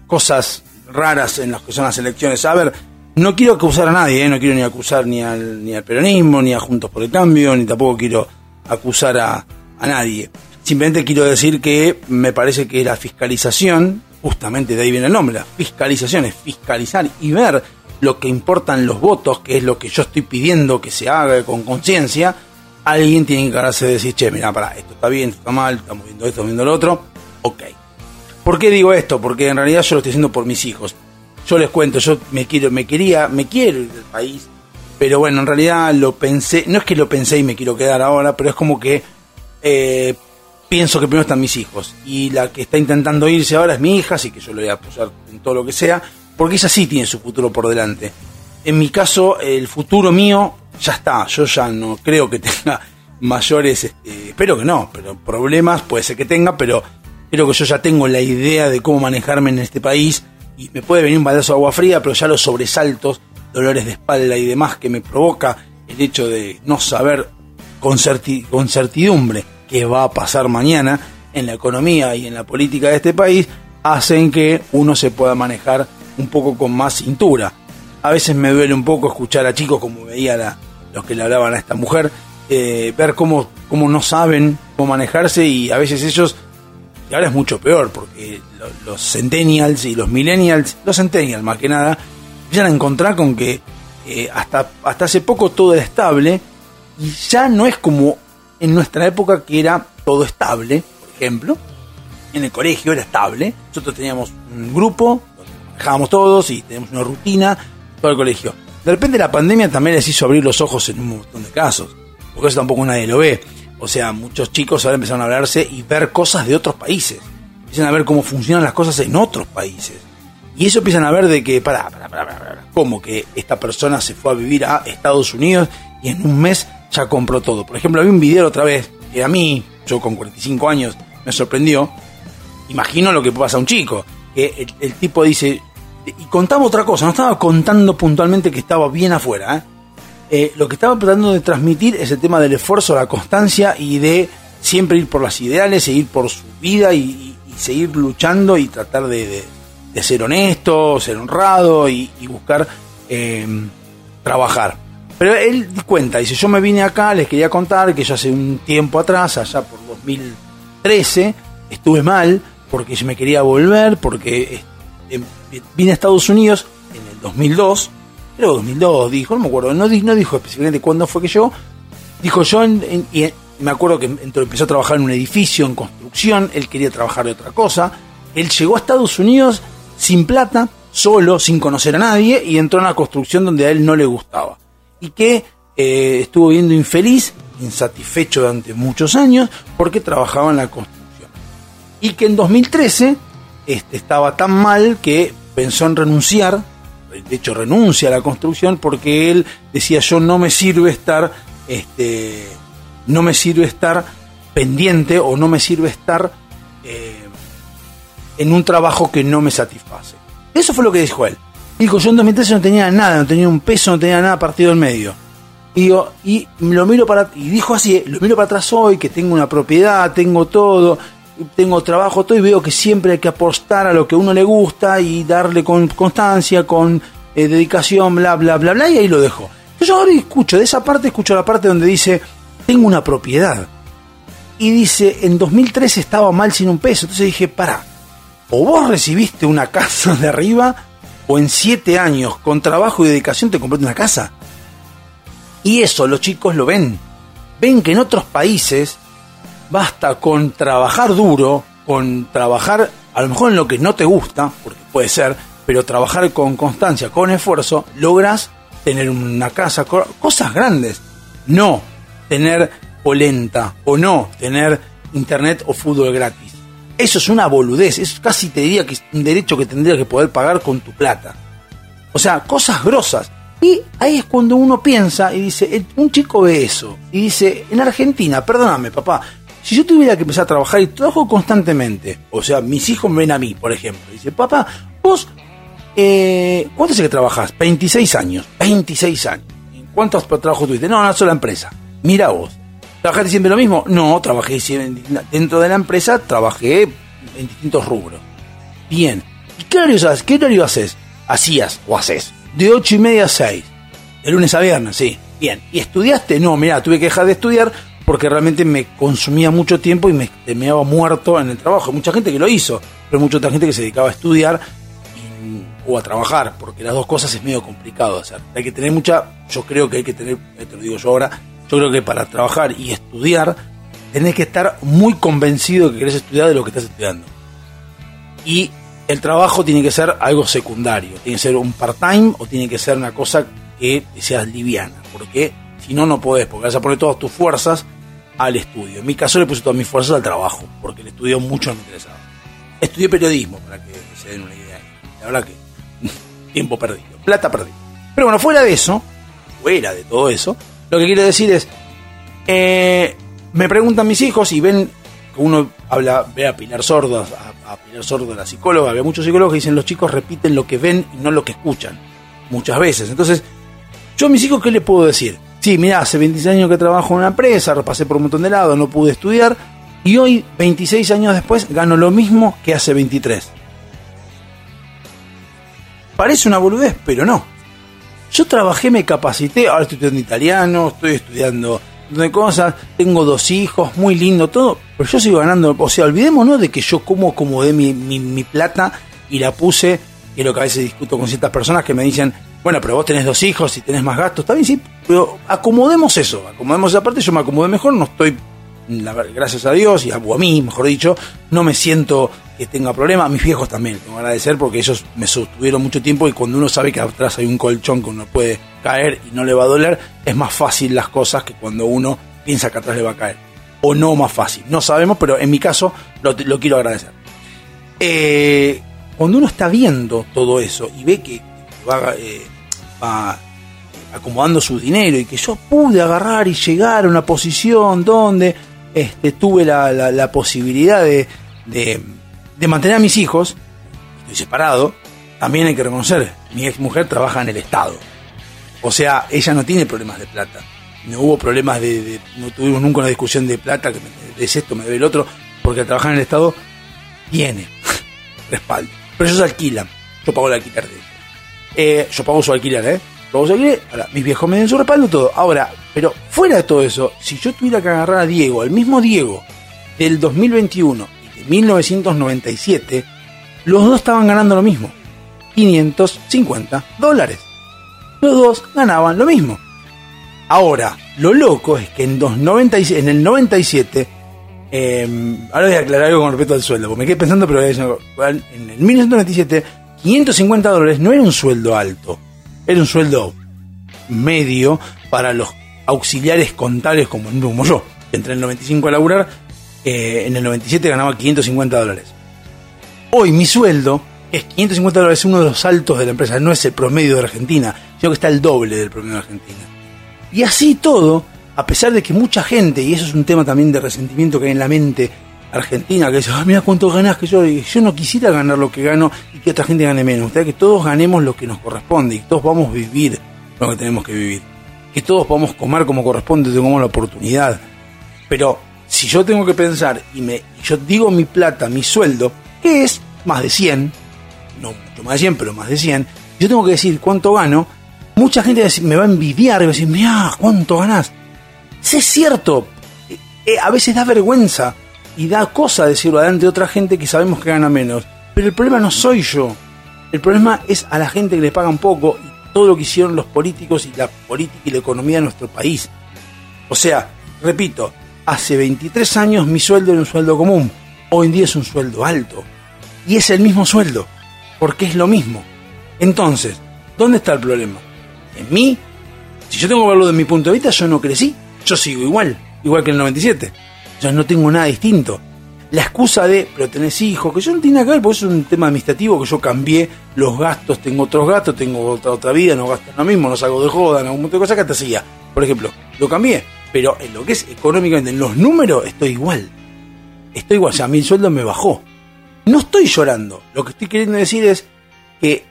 cosas raras en las que son las elecciones. A ver, no quiero acusar a nadie, ¿eh? no quiero ni acusar ni al, ni al peronismo, ni a Juntos por el Cambio, ni tampoco quiero acusar a, a nadie. Simplemente quiero decir que me parece que la fiscalización, justamente de ahí viene el nombre, la fiscalización es fiscalizar y ver lo que importan los votos, que es lo que yo estoy pidiendo que se haga con conciencia, alguien tiene que encargarse de decir, che, mira, para, esto está bien, esto está mal, estamos viendo esto, viendo lo otro, ok. ¿Por qué digo esto? Porque en realidad yo lo estoy haciendo por mis hijos. Yo les cuento, yo me quiero, me quería, me quiero ir del país, pero bueno, en realidad lo pensé, no es que lo pensé y me quiero quedar ahora, pero es como que eh, pienso que primero están mis hijos y la que está intentando irse ahora es mi hija, así que yo le voy a apoyar en todo lo que sea, porque ella sí tiene su futuro por delante. En mi caso, el futuro mío ya está, yo ya no creo que tenga mayores, este, espero que no, pero problemas puede ser que tenga, pero creo que yo ya tengo la idea de cómo manejarme en este país y me puede venir un baldazo de agua fría, pero ya los sobresaltos, dolores de espalda y demás que me provoca el hecho de no saber con, con certidumbre qué va a pasar mañana en la economía y en la política de este país, hacen que uno se pueda manejar un poco con más cintura. A veces me duele un poco escuchar a chicos como veía la, los que le hablaban a esta mujer, eh, ver cómo, cómo no saben cómo manejarse y a veces ellos y ahora es mucho peor, porque los centennials y los millennials, los centennials más que nada, empiezan a encontrar con que eh, hasta, hasta hace poco todo era estable y ya no es como en nuestra época que era todo estable, por ejemplo. En el colegio era estable, nosotros teníamos un grupo, dejábamos todos y teníamos una rutina, todo el colegio. De repente la pandemia también les hizo abrir los ojos en un montón de casos, porque eso tampoco nadie lo ve. O sea, muchos chicos ahora empezaron a hablarse y ver cosas de otros países. Empiezan a ver cómo funcionan las cosas en otros países. Y eso empiezan a ver de que, pará, pará, pará, pará, ¿cómo que esta persona se fue a vivir a Estados Unidos y en un mes ya compró todo? Por ejemplo, había un video otra vez que a mí, yo con 45 años, me sorprendió. Imagino lo que pasa a un chico, que el, tipo dice, y contaba otra cosa, no estaba contando puntualmente que estaba bien afuera. ¿eh? Eh, lo que estaba tratando de transmitir es el tema del esfuerzo, la constancia y de siempre ir por las ideales, seguir por su vida y, seguir luchando y tratar de, ser honesto, ser honrado y, buscar em, trabajar. Pero él cuenta, dice, yo me vine acá, les quería contar que yo hace un tiempo atrás, allá por 2013, estuve mal porque yo me quería volver, porque em, vine a Estados Unidos en el 2002, creo 2002 dijo, no me acuerdo, no, no dijo específicamente cuándo fue que yo, dijo yo, en, y me acuerdo que empezó a trabajar en un edificio, en construcción, él quería trabajar de otra cosa, él llegó a Estados Unidos sin plata, solo, sin conocer a nadie, y entró en una construcción donde a él no le gustaba, y que eh, estuvo viendo infeliz, insatisfecho durante muchos años, porque trabajaba en la construcción. Y que en 2013 este, estaba tan mal que pensó en renunciar, de hecho renuncia a la construcción porque él decía yo no me sirve estar, este, no me sirve estar pendiente o no me sirve estar eh, en un trabajo que no me satisface. Eso fue lo que dijo él. Dijo, yo en 2013 no tenía nada, no tenía un peso, no tenía nada partido en medio. Y, digo, y lo miro para y dijo así, lo miro para atrás hoy, que tengo una propiedad, tengo todo, tengo trabajo todo y veo que siempre hay que apostar a lo que a uno le gusta y darle con constancia, con eh, dedicación, bla, bla, bla, bla, y ahí lo dejo. Yo ahora escucho, de esa parte escucho la parte donde dice, tengo una propiedad. Y dice, en 2013 estaba mal sin un peso. Entonces dije, para, o vos recibiste una casa de arriba, o en siete años, con trabajo y dedicación, te compraste una casa. Y eso los chicos lo ven. Ven que en otros países basta con trabajar duro, con trabajar a lo mejor en lo que no te gusta, porque puede ser, pero trabajar con constancia, con esfuerzo, logras tener una casa, cosas grandes. No tener polenta o no tener internet o fútbol gratis. Eso es una boludez, es casi te diría que es un derecho que tendrías que poder pagar con tu plata. O sea, cosas grosas. Y ahí es cuando uno piensa y dice, un chico ve eso y dice, en Argentina, perdóname papá, si yo tuviera que empezar a trabajar y trabajo constantemente, o sea, mis hijos ven a mí, por ejemplo, dice, papá, vos, eh, ¿cuánto hace que trabajas? 26 años, 26 años. ¿Cuántos trabajos tuviste? No, una sola empresa. Mira vos. ¿Trabajaste siempre lo mismo? No, trabajé dentro de la empresa, trabajé en distintos rubros. Bien. ¿Y qué horario haces? ¿Qué horario haces? Hacías o haces. De 8 y media a 6. De lunes a viernes, sí. Bien. ¿Y estudiaste? No, mira, tuve que dejar de estudiar porque realmente me consumía mucho tiempo y me terminaba muerto en el trabajo. Mucha gente que lo hizo, pero mucha otra gente que se dedicaba a estudiar o a trabajar, porque las dos cosas es medio complicado hacer. Hay que tener mucha, yo creo que hay que tener, te lo digo yo ahora, yo creo que para trabajar y estudiar tenés que estar muy convencido de que querés estudiar de lo que estás estudiando. Y el trabajo tiene que ser algo secundario, tiene que ser un part-time o tiene que ser una cosa que seas liviana, porque si no, no podés, porque vas a poner todas tus fuerzas al estudio. En mi caso le puse todas mis fuerzas al trabajo, porque el estudio mucho me interesaba. Estudié periodismo, para que se den una idea. La verdad que tiempo perdido, plata perdida. Pero bueno, fuera de eso, fuera de todo eso, lo que quiero decir es, eh, me preguntan mis hijos y ven uno habla, ve a Pilar Sordo, a, Pilar Sordo, la psicóloga, ve muchos psicólogos que dicen los chicos repiten lo que ven y no lo que escuchan, muchas veces. Entonces, yo a mis hijos, ¿qué les puedo decir? Sí, mira, hace 26 años que trabajo en una empresa, repasé por un montón de lados, no pude estudiar, y hoy, 26 años después, gano lo mismo que hace 23. Parece una boludez, pero no. Yo trabajé, me capacité, ahora estoy estudiando italiano, estoy estudiando de cosas, tengo dos hijos, muy lindo todo, pero yo sigo ganando, o sea, olvidémonos de que yo como acomodé mi, mi, plata y la puse, y lo que a veces discuto con ciertas personas que me dicen, bueno, pero vos tenés dos hijos y tenés más gastos, está bien, sí, pero acomodemos eso, acomodemos esa parte, yo me acomodé mejor, no estoy, gracias a Dios y a, a mí, mejor dicho, no me siento que tenga problemas, a mis viejos también, tengo que agradecer porque ellos me sostuvieron mucho tiempo y cuando uno sabe que atrás hay un colchón que uno puede caer y no le va a doler, es más fácil las cosas que cuando uno piensa que atrás le va a caer. O no más fácil, no sabemos, pero en mi caso lo, quiero agradecer. Eh, cuando uno está viendo todo eso y ve que va, eh, va acomodando su dinero y que yo pude agarrar y llegar a una posición donde este, tuve la, posibilidad de, mantener a mis hijos, estoy separado, también hay que reconocer, mi ex mujer trabaja en el Estado. O sea, ella no tiene problemas de plata. No hubo problemas de, no tuvimos nunca una discusión de plata, que me es esto, me debe el otro, porque al trabajar en el Estado tiene respaldo. Pero ellos alquilan, yo pago el alquiler de ella. Eh, yo pago su alquiler, ¿eh? Pago su alquiler, ahora, mis viejos me den su respaldo, todo. Ahora, pero fuera de todo eso, si yo tuviera que agarrar a Diego, el mismo Diego del 2021 y de 1997, los dos estaban ganando lo mismo. 550 dólares. Los dos ganaban lo mismo. Ahora, lo loco es que en, el 97, em, ahora voy a aclarar algo con respecto al sueldo, porque me quedé pensando, pero en el 1997, 550 dólares no era un sueldo alto, era un sueldo medio para los auxiliares contables como, como yo. Entré en el 95 a laburar, eh, en el 97 ganaba 550 dólares. Hoy mi sueldo es 550 dólares, uno de los altos de la empresa, no es el promedio de Argentina, sino que está el doble del promedio de Argentina. Y así todo, a pesar de que mucha gente, y eso es un tema también de resentimiento que hay en la mente argentina, que dice, ah, mira cuánto ganás, que yo, yo no quisiera ganar lo que gano y que otra gente gane menos. Usted que todos ganemos lo que nos corresponde y todos vamos a vivir lo que tenemos que vivir. Que todos podamos comer como corresponde, tengamos la oportunidad. Pero si yo tengo que pensar y me yo digo mi plata, mi sueldo, que es más de 100, no mucho más de 100, pero más de 100, yo tengo que decir cuánto gano, mucha gente me va a envidiar y va a decir, mira, ¿cuánto ganás? Si es cierto, eh, eh, a veces da vergüenza y da cosa decirlo delante de otra gente que sabemos que gana menos. Pero el problema no soy yo. El problema es a la gente que le pagan poco y todo lo que hicieron los políticos y la política y la economía de nuestro país. O sea, repito, hace 23 años mi sueldo era un sueldo común. Hoy en día es un sueldo alto. Y es el mismo sueldo porque es lo mismo. Entonces, ¿dónde está el problema? En mí, si yo tengo que verlo de mi punto de vista, yo no crecí, yo sigo igual, igual que en el 97. Yo no tengo nada distinto. La excusa de, pero tenés hijos, que yo no tiene nada que ver, porque es un tema administrativo que yo cambié los gastos, tengo otros gastos, tengo otra, otra vida, no gasto lo mismo, no salgo de joda, no un montón de cosas que te hacía. Por ejemplo, lo cambié, pero en lo que es económicamente, en los números, estoy igual. Estoy igual, o sea, mi sueldo me bajó. No estoy llorando. Lo que estoy queriendo decir es que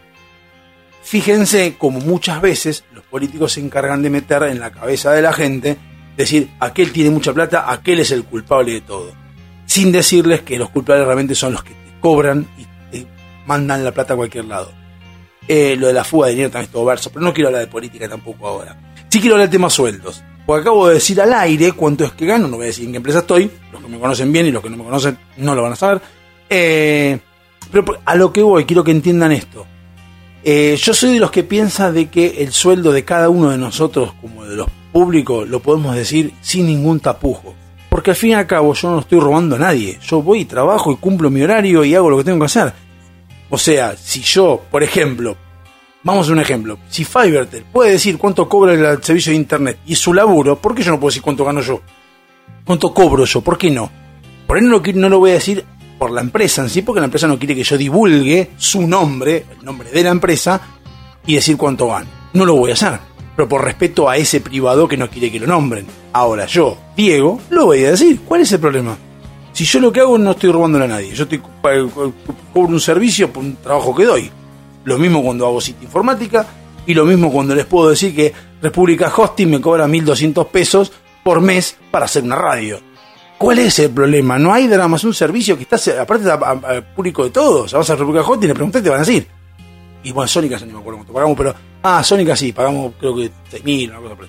fíjense como muchas veces los políticos se encargan de meter en la cabeza de la gente, decir, aquel tiene mucha plata, aquel es el culpable de todo. Sin decirles que los culpables realmente son los que te cobran y te mandan la plata a cualquier lado. Eh, lo de la fuga de dinero también es todo verso, pero no quiero hablar de política tampoco ahora. Sí quiero hablar del tema sueldos. Porque acabo de decir al aire cuánto es que gano, no voy a decir en qué empresa estoy, los que me conocen bien y los que no me conocen no lo van a saber. Eh, pero a lo que voy, quiero que entiendan esto. Eh, yo soy de los que piensa de que el sueldo de cada uno de nosotros, como de los públicos, lo podemos decir sin ningún tapujo. Porque al fin y al cabo yo no estoy robando a nadie. Yo voy, trabajo y cumplo mi horario y hago lo que tengo que hacer. O sea, si yo, por ejemplo, vamos a un ejemplo, si Fivertel puede decir cuánto cobra el servicio de internet y su laburo, ¿por qué yo no puedo decir cuánto gano yo? ¿Cuánto cobro yo? ¿Por qué no? Por eso no lo voy a decir por la empresa en sí, porque la empresa no quiere que yo divulgue su nombre, el nombre de la empresa, y decir cuánto gano. No lo voy a hacer, pero por respeto a ese privado que no quiere que lo nombren. Ahora yo, Diego, lo voy a decir. ¿Cuál es el problema? Si yo lo que hago no estoy robándole a nadie, yo estoy cobro un servicio por un trabajo que doy. Lo mismo cuando hago sitio informática y lo mismo cuando les puedo decir que República Hosting me cobra 1.200 pesos por mes para hacer una radio. ¿Cuál es el problema? No hay drama, es un servicio que está, aparte, al público de todos. Vas a República y le pregunté, te van a decir. Y bueno, Sónica, no me acuerdo cuánto pagamos, pero. Ah, Sónica sí, pagamos creo que 6.000, una cosa por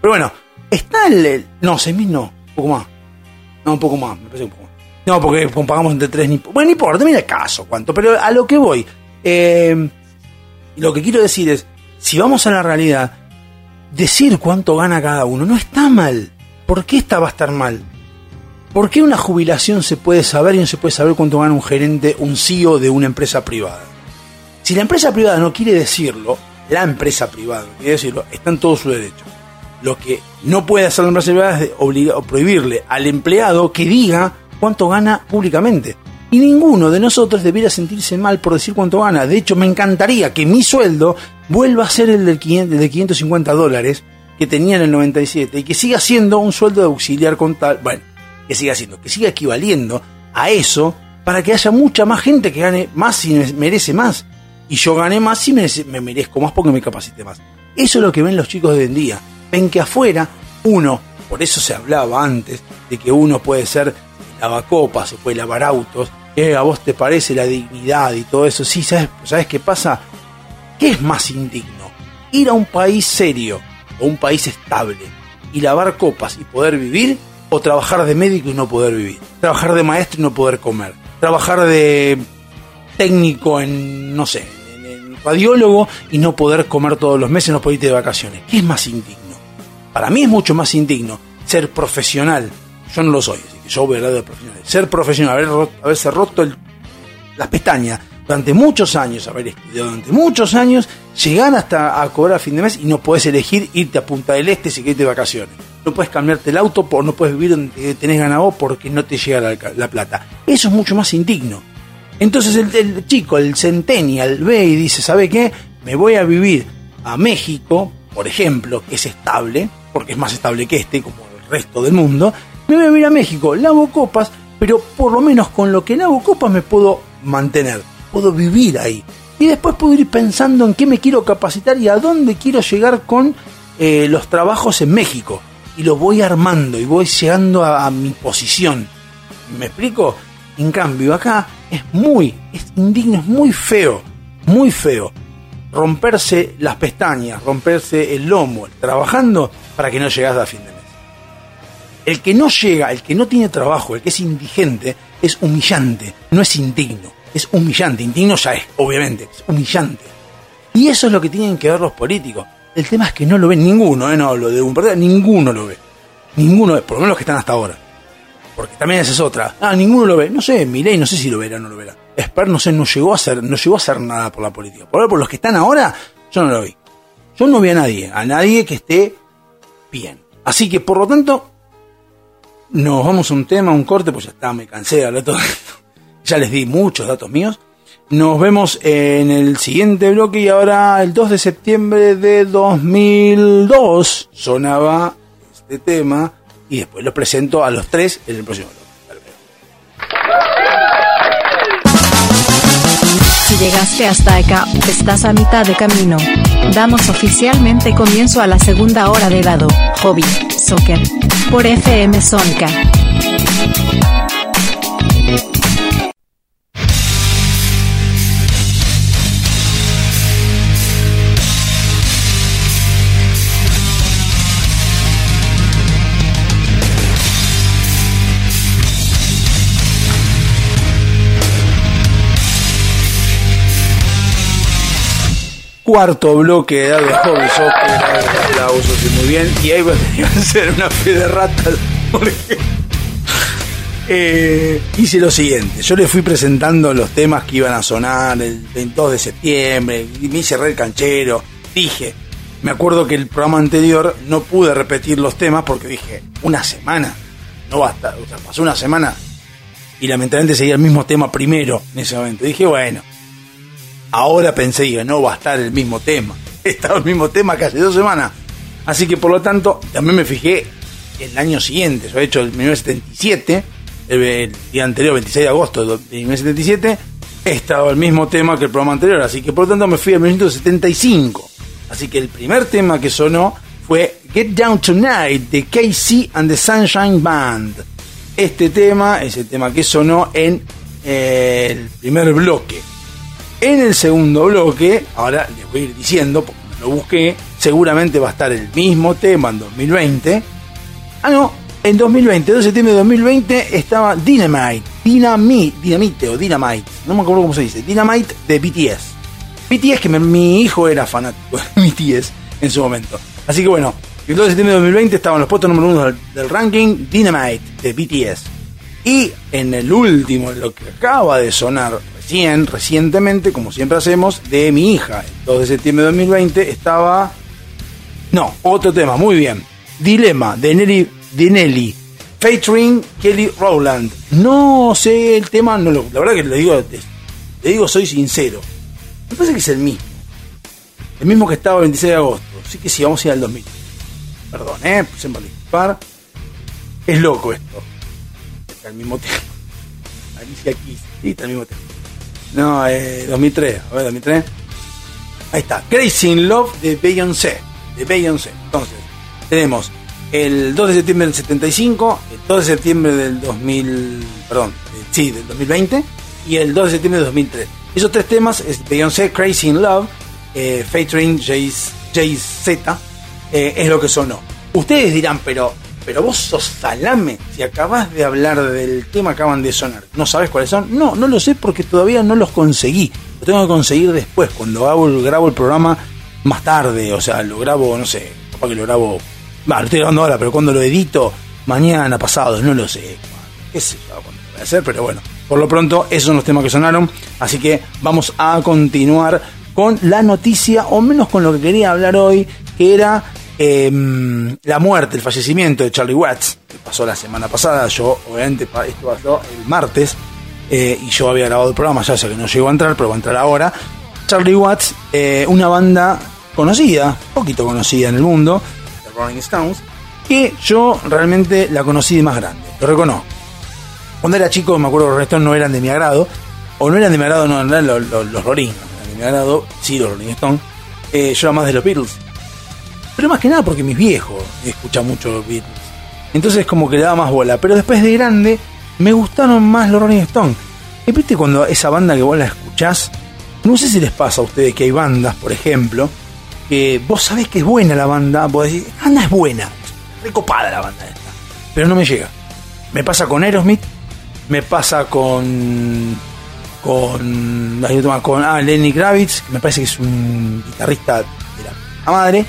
Pero bueno, está el. no, 6.000 no, un poco más. No, un poco más, me parece un poco más. No, porque pagamos entre 3 ni. Bueno, ni importa, mira el caso cuánto, pero a lo que voy. Eh, lo que quiero decir es, si vamos a la realidad, decir cuánto gana cada uno no está mal. ¿Por qué esta va a estar mal? ¿Por qué una jubilación se puede saber y no se puede saber cuánto gana un gerente, un CEO de una empresa privada? Si la empresa privada no quiere decirlo, la empresa privada quiere decirlo, está en todo su derecho. Lo que no puede hacer la empresa privada es obligar, o prohibirle al empleado que diga cuánto gana públicamente. Y ninguno de nosotros debiera sentirse mal por decir cuánto gana. De hecho, me encantaría que mi sueldo vuelva a ser el de 550 dólares que tenía en el 97 y que siga siendo un sueldo de auxiliar tal Bueno, que siga siendo, que siga equivaliendo a eso para que haya mucha más gente que gane más y merece más. y yo gané más y me merezco más porque me capacité más. Eso es lo que ven los chicos de hoy en día. Ven que afuera uno, por eso se hablaba antes de que uno puede ser lavacopas, se puede lavar autos, a vos te parece la dignidad y todo eso. Sí, ¿sabes, ¿sabes qué pasa? ¿Qué es más indigno? Ir a un país serio o un país estable y lavar copas y poder vivir o trabajar de médico y no poder vivir. Trabajar de maestro y no poder comer. Trabajar de técnico en, no sé, en, radiólogo y no poder comer todos los meses, no poder irte de vacaciones. ¿Qué es más indigno? Para mí es mucho más indigno ser profesional. Yo no lo soy, yo de profesional. Ser profesional, haber haberse roto las pestañas durante muchos años, haber estudiado durante muchos años, llegar hasta a cobrar a fin de mes y no puedes elegir irte a Punta del Este si quieres de vacaciones. No puedes cambiarte el auto, por, no puedes vivir donde tenés ganado porque no te llega la, la plata. Eso es mucho más indigno. Entonces el, el, chico, el centennial, ve y dice, ¿sabe qué? Me voy a vivir a México, por ejemplo, que es estable, porque es más estable que este, como el resto del mundo. Me voy a vivir a México, lavo copas, pero por lo menos con lo que lavo copas me puedo mantener, puedo vivir ahí. Y después puedo ir pensando en qué me quiero capacitar y a dónde quiero llegar con eh, los trabajos en México. Y lo voy armando y voy llegando a, mi posición. ¿Me explico? En cambio, acá es muy, es indigno, es muy feo, muy feo. Romperse las pestañas, romperse el lomo, trabajando para que no llegas a fin de. El que no llega, el que no tiene trabajo, el que es indigente, es humillante, no es indigno, es humillante. Indigno ya es, obviamente, es humillante. Y eso es lo que tienen que ver los políticos. El tema es que no lo ven ninguno, ¿eh? no hablo de un partido, ninguno lo ve. Ninguno, por lo menos los que están hasta ahora. Porque también esa es otra. Ah, ninguno lo ve. No sé, Milei no sé si lo verá o no lo verá. Esper no sé, no llegó a hacer, no llegó a hacer nada por la política. Por, por los que están ahora, yo no lo vi. Yo no vi a nadie, a nadie que esté bien. Así que por lo tanto, nos vamos a un tema, un corte, pues ya está, me cansé de hablar todo esto. Ya les di muchos datos míos. Nos vemos en el siguiente bloque y ahora el 2 de septiembre de 2002 sonaba este tema y después lo presento a los tres en el próximo bloque. Si llegaste hasta acá, estás a mitad de camino. Damos oficialmente comienzo a la segunda hora de dado, Hobby, Soccer, por FM Sonca. Cuarto bloque de Dado Hobby Soccer, aplausos y muy bien. Y ahí va a hacer una fe de ratas porque eh, hice lo siguiente. Yo le fui presentando los temas que iban a sonar el 22 de septiembre, me hice re el canchero. Dije, me acuerdo que el programa anterior no pude repetir los temas porque dije, una semana, no basta. O sea, pasó una semana y lamentablemente seguía el mismo tema primero en ese momento. Dije, bueno, ahora pensé que no va a estar el mismo tema. Estaba el mismo tema hace dos semanas. Así que por lo tanto, también me fijé el año siguiente. He hecho el 1977, el, el día anterior, 26 de agosto de 1977, estaba el mismo tema que el programa anterior. Así que por lo tanto me fui al 1975. Así que el primer tema que sonó fue Get Down Tonight de KC and the Sunshine Band. Este tema es el tema que sonó en eh, el primer bloque. En el segundo bloque, ahora les voy a ir diciendo, porque lo busqué, seguramente va a estar el mismo tema en 2020. Ah, no, en 2020, 2 de septiembre de 2020 estaba Dynamite, Dynamite, Dynamite o Dynamite, no me acuerdo cómo se dice, Dynamite de BTS. BTS que mi hijo era fanático de BTS en su momento. Así que bueno, el 2 de septiembre de 2020 estaban los puestos número uno del, del ranking Dynamite de BTS. Y en el último, lo que acaba de sonar recientemente, como siempre hacemos, de mi hija, el 2 de septiembre de 2020, estaba... No, otro tema, muy bien. Dilema de Nelly, de Nelly featuring Kelly Rowland. No sé el tema, no lo, la verdad que le digo, le digo, soy sincero. Me parece que es el mismo. El mismo que estaba el 26 de agosto. Así que sí, vamos a ir al 2000. Perdón, eh, puse en participar. Es loco esto. Está el mismo tema. Alicia Keys. Sí, está el mismo tema. No, eh, 2003. A ver, 2003. Ahí está. Crazy in Love de Beyoncé. De Beyoncé. Entonces, tenemos el 2 de septiembre del 75, el 2 de septiembre del 2000, perdón, eh, sí, del 2020 y el 2 de septiembre del 2003. Esos tres temas es Beyoncé, Crazy in Love, eh, featuring Jay-Z, eh, es lo que sonó. Ustedes dirán, pero, pero vos sos salame, si acabas de hablar del tema, acaban de sonar. ¿No sabes cuáles son? No, no lo sé porque todavía no los conseguí. Lo tengo que conseguir después, cuando grabo el programa más tarde, o sea, lo grabo, no sé, capaz que lo grabo Va, lo estoy grabando ahora, pero cuando lo edito, mañana, pasado, no lo sé. Qué sé yo cuándo lo voy a hacer, pero bueno. Por lo pronto, esos son los temas que sonaron. Así que vamos a continuar con la noticia, o menos con lo que quería hablar hoy, que era em, la muerte, el fallecimiento de Charlie Watts, que pasó la semana pasada. Yo, obviamente, esto pasó el martes, eh, y yo había grabado el programa, ya sé que no llegó a entrar, pero va a entrar ahora. Charlie Watts, eh, una banda conocida, poquito conocida en el mundo, Rolling Stones, que yo realmente la conocí de más grande, lo reconozco. Cuando era chico, me acuerdo que los Rolling Stones no eran de mi agrado, o no eran de mi agrado, no eran los, los, Rolling, eran de mi agrado, sí, los Rolling Stones, eh, yo era más de los Beatles. Pero más que nada porque mis viejos escuchan mucho los Beatles. Entonces como que le daba más bola. Pero después de grande me gustaron más los Rolling Stones. Y viste cuando esa banda que vos la escuchás, no sé si les pasa a ustedes que hay bandas, por ejemplo, que vos sabés que es buena la banda, vos decís, anda es buena, recopada la banda esta, pero no me llega. Me pasa con Aerosmith, me pasa con con con ah, Lenny Kravitz, que me parece que es un guitarrista de la madre.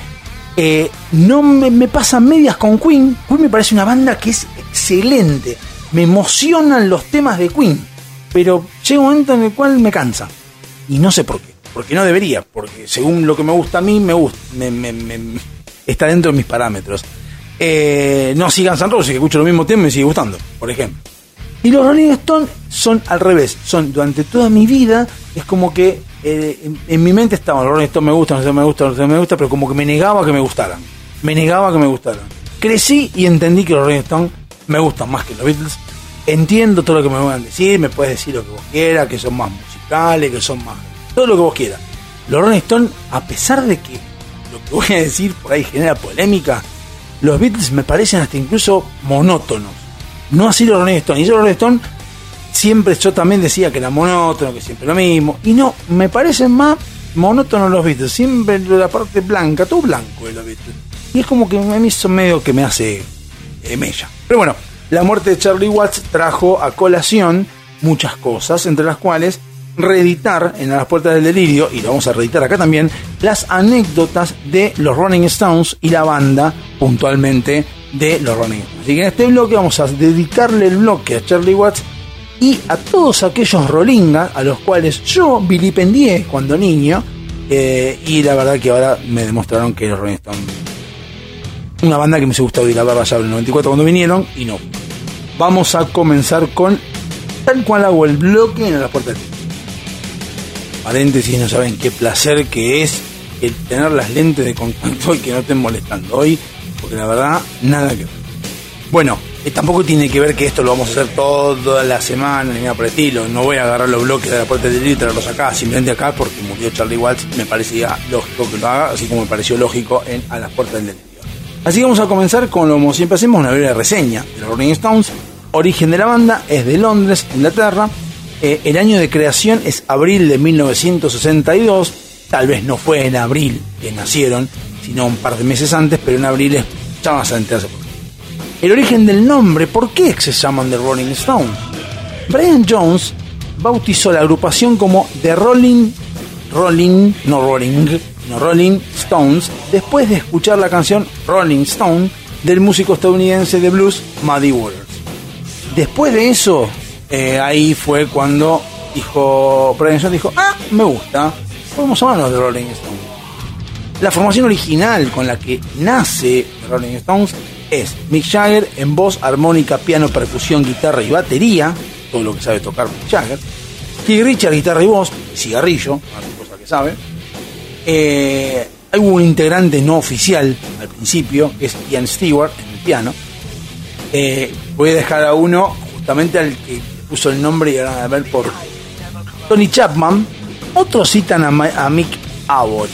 Eh, no me, me pasa medias con Queen. Queen me parece una banda que es excelente. Me emocionan los temas de Queen. Pero llega un momento en el cual me cansa. Y no sé por qué porque no debería, porque según lo que me gusta a mí, me gusta, está dentro de mis parámetros. Eh, no sigan San Roses, que escucho lo mismo tiempo y me sigue gustando, por ejemplo. Y los Rolling Stones son al revés, son durante toda mi vida, es como que eh, en, mi mente estaban, los Rolling Stones me gustan, no me gustan, no me gustan, pero como que me negaba que me gustaran. Me negaba que me gustaran. Crecí y entendí que los Rolling Stones me gustan más que los Beatles. Entiendo todo lo que me van a decir, me puedes decir lo que vos quieras, que son más musicales, que son más todo lo que vos quieras. Los Rolling Stones, a pesar de que lo que voy a decir por ahí genera polémica, los Beatles me parecen hasta incluso monótonos. No así los Rolling Stones. Y yo los Rolling Stones siempre yo también decía que era monótono, que siempre lo mismo. Y no, me parecen más monótonos los Beatles. Siempre la parte blanca, todo blanco de los Beatles. Y es como que mí son medio que me hace eh, mella. Pero bueno, la muerte de Charlie Watts trajo a colación muchas cosas, entre las cuales reeditar en las puertas del delirio, y lo vamos a reeditar acá también, las anécdotas de los Rolling Stones y la banda puntualmente de los Rolling Stones. Así que en este bloque vamos a dedicarle el bloque a Charlie Watts y a todos aquellos Rollingas a los cuales yo vilipendié cuando niño, eh, y la verdad que ahora me demostraron que los Rolling Stones, una banda que me gustado oír la barba ya en el 94 cuando vinieron, y no. Vamos a comenzar con tal cual hago el bloque en las puertas paréntesis, no saben qué placer que es el tener las lentes de contacto y que no estén molestando hoy, porque la verdad, nada que ver. Bueno, eh, tampoco tiene que ver que esto lo vamos a hacer toda la semana ni nada por estilo. No voy a agarrar los bloques de la puerta del y traerlos acá, simplemente acá porque murió Charlie Watts. Me parecía lógico que lo haga, así como me pareció lógico en A las puertas del delirio. Así que vamos a comenzar con lo como siempre hacemos, una breve reseña de los Rolling Stones. Origen de la banda es de Londres, Inglaterra. Eh, el año de creación es abril de 1962. Tal vez no fue en abril que nacieron, sino un par de meses antes, pero en abril es, ya vas a enterarse El origen del nombre, ¿por qué se llaman The Rolling Stones? Brian Jones bautizó la agrupación como The Rolling, Rolling, no Rolling, no Rolling Stones, después de escuchar la canción Rolling Stone del músico estadounidense de blues Muddy Waters. Después de eso, eh, ahí fue cuando dijo, Brian dijo, ah, me gusta, podemos llamarnos de Rolling Stones. La formación original con la que nace Rolling Stones es Mick Jagger en voz, armónica, piano, percusión, guitarra y batería, todo lo que sabe tocar Mick Jagger. Keith Richard, guitarra y voz, cigarrillo, cosa que sabe. Eh, hay un integrante no oficial al principio, que es Ian Stewart en el piano. Eh, voy a dejar a uno justamente al que puso el nombre y ahora a ver por Tony Chapman, otros citan a, a Mick Avory.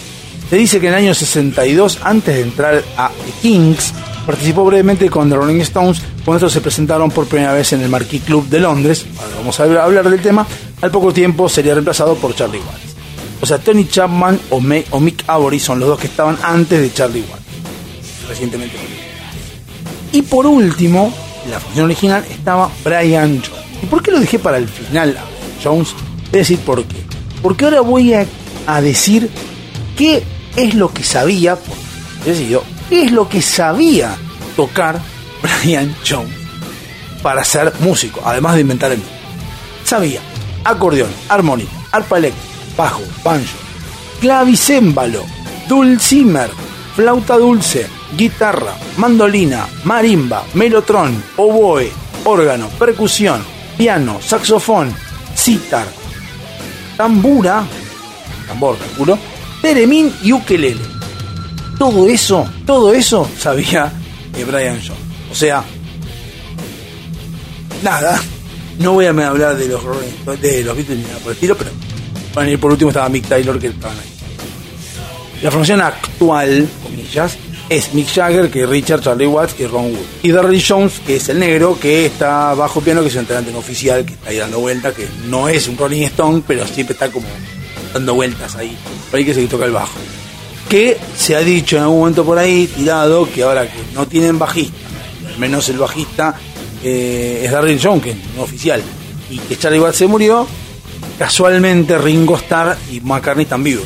Se dice que en el año 62, antes de entrar a The Kings, participó brevemente con The Rolling Stones cuando estos se presentaron por primera vez en el Marquis Club de Londres. Vamos a hablar del tema. Al poco tiempo sería reemplazado por Charlie Watts. O sea, Tony Chapman o, Mick Avory son los dos que estaban antes de Charlie Watts. Recientemente. Y por último, en la función original estaba Brian Jones. ¿Y por qué lo dejé para el final Jones? A decir por qué. Porque ahora voy a, a decir qué es lo que sabía, por decidido, qué es lo que sabía tocar Brian Jones para ser músico, además de inventar el. Sabía acordeón, armónica, arpa eléctrica, bajo, banjo, clavicémbalo, dulcimer, flauta dulce, guitarra, mandolina, marimba, melotron, oboe, órgano, percusión, piano, saxofón, sitar, tambura, tambor, calculo, teremín y ukelele. Todo eso, todo eso sabía eh, Brian Jones. O sea, nada. No voy a hablar de los de los Beatles ni nada por el estilo, pero bueno, y por último estaba Mick Taylor que estaban ahí. La formación actual, comillas, es Mick Jagger, que es Richard, Charlie Watts y Ron Wood. Y Darryl Jones, que es el negro, que está bajo piano, que es el integrante no oficial, que está ahí dando vueltas, que no es un Rolling Stone, pero siempre está como dando vueltas ahí. Por ahí que se toca el bajo. Que se ha dicho en algún momento por ahí, tirado, que ahora que no tienen bajista, al menos el bajista eh, es Darryl no oficial, y que Charlie Watts se murió, casualmente Ringo Starr y McCartney están vivos.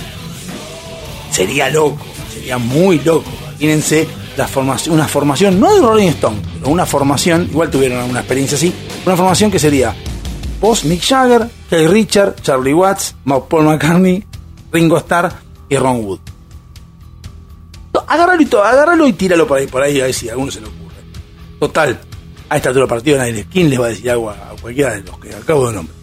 Sería loco, sería muy loco. Imagínense la formación, una formación, no de Rolling Stone, pero una formación, igual tuvieron una experiencia así, una formación que sería vos, Mick Jagger, Keith Richard, Charlie Watts, Paul McCartney, Ringo Starr y Ron Wood. Agárralo y, agárralo y tíralo por ahí, por ahí, a ver si a alguno se le ocurre. Total, a esta altura partido nadie, ¿quién les va a decir algo a, cualquiera de los que acabo de nombrar?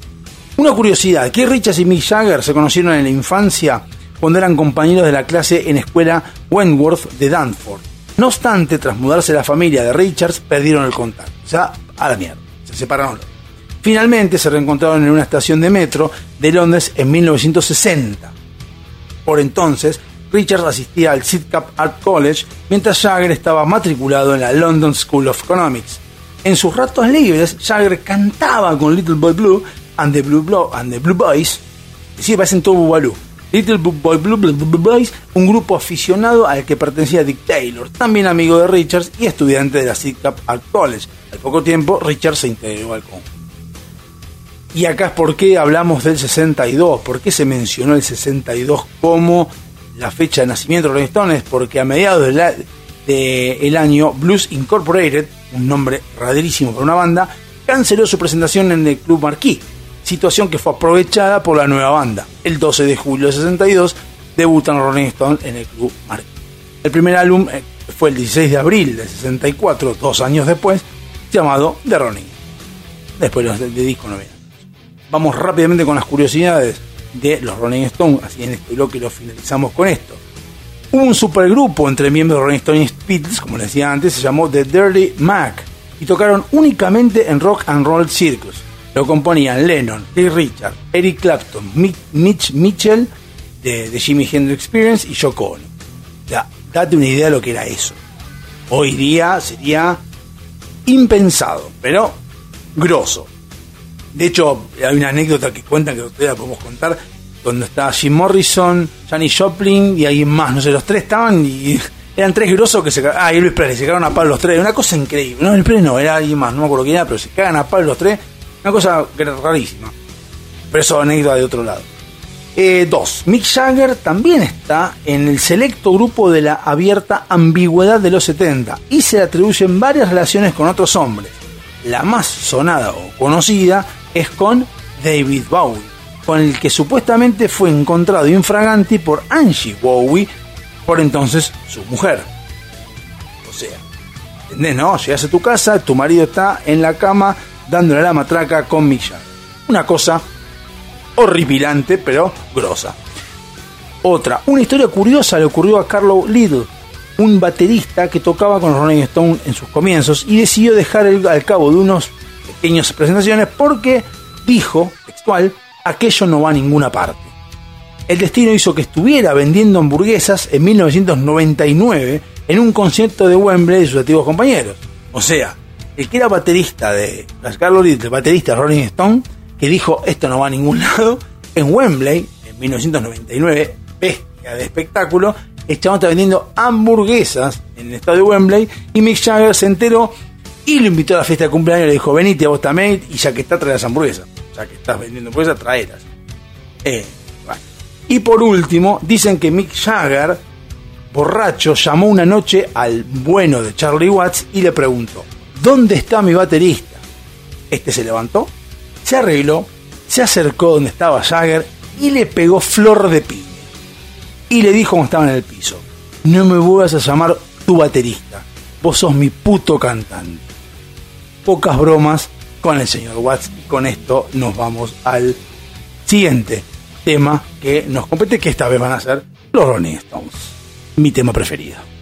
Una curiosidad, Keith Richards y Mick Jagger se conocieron en la infancia cuando eran compañeros de la clase en escuela Wentworth de Danford. No obstante, tras mudarse la familia de Richards, perdieron el contacto. O sea, a la mierda, se separaron. Finalmente se reencontraron en una estación de metro de Londres en 1960. Por entonces, Richards asistía al Sidcup Art College, mientras Jagger estaba matriculado en la London School of Economics. En sus ratos libres, Jagger cantaba con Little Boy Blue and the Blue, Blo- and the Blue Boys. Sí, parecen todo. Little Boy Blue, Blue, Blue Boys, un grupo aficionado al que pertenecía Dick Taylor, también amigo de Richards y estudiante de la Sidcup Art College. Al poco tiempo, Richards se integró al conjunto. Y acá es por qué hablamos del 62, por qué se mencionó el 62 como la fecha de nacimiento de Rolling Stones, porque a mediados del de año Blues Incorporated, un nombre rarísimo para una banda, canceló su presentación en el Club Marquis, situación que fue aprovechada por la nueva banda. El 12 de julio de 62 debutan Rolling Stones en el Club Marquis. El primer álbum eh, fue el 16 de abril del 64, dos años después, llamado The Rolling. Después de, de disco no. Vamos rápidamente con las curiosidades de los Rolling Stones, así en este bloque lo finalizamos con esto. Hubo un supergrupo entre miembros de Rolling Stones y Beatles, como les decía antes, se llamó The Dirty Mac y tocaron únicamente en Rock and Roll Circus. Lo componían Lennon, Keith Richard, Eric Clapton, Mitch Mitchell de, de Jimi Hendrix Experience y Yoko Ono. Ya, date una idea de lo que era eso. Hoy día sería impensado, pero grosso. De hecho, hay una anécdota que cuentan que todavía podemos contar, donde está Jim Morrison, Janis Joplin y alguien más, no sé, los tres estaban y eran tres grosos que se cagaron. Ah, y Elvis Presley, se cagaron a palo los tres, una cosa increíble. No, Elvis Presley no, era alguien más, no me acuerdo quién era, pero se cagan a palo los tres, una cosa rarísima. Pero eso anécdota de otro lado. Eh, dos, Mick Jagger también está en el selecto grupo de la abierta ambigüedad de los 70 y se le atribuyen varias relaciones con otros hombres. La más sonada o conocida es con David Bowie, con el que supuestamente fue encontrado infraganti por Angie Bowie, por entonces su mujer. O sea, ¿entendés, no? Llegas a tu casa, tu marido está en la cama dándole la matraca con Mick Jagger. Una cosa horripilante, pero grosa. Otra, una historia curiosa le ocurrió a Carlo Little, un baterista que tocaba con Rolling Stones en sus comienzos y decidió dejar al cabo de unas pequeñas presentaciones porque dijo, textual, aquello no va a ninguna parte. El destino hizo que estuviera vendiendo hamburguesas en 1999 en un concierto de Wembley de sus antiguos compañeros. O sea, el que era baterista de las Little, baterista de Rolling Stone, que dijo esto no va a ningún lado, en Wembley, en 1999, bestia de espectáculo, el chabón está vendiendo hamburguesas en el estadio de Wembley y Mick Jagger se enteró y lo invitó a la fiesta de cumpleaños le dijo, venite vos también y ya que está, trae las hamburguesas. Ya que estás vendiendo hamburguesas, traelas. Eh, y por último, dicen que Mick Jagger, borracho, llamó una noche al bueno de Charlie Watts y le preguntó, ¿dónde está mi baterista? Este se levantó, se arregló, se acercó donde estaba Jagger y le pegó flor de piña. Y le dijo cuando estaba en el piso, no me vuelvas a llamar tu baterista, vos sos mi puto cantante. Pocas bromas con el señor Watts y con esto nos vamos al siguiente tema que nos compete, que esta vez van a ser los Rolling Stones. Mi tema preferido.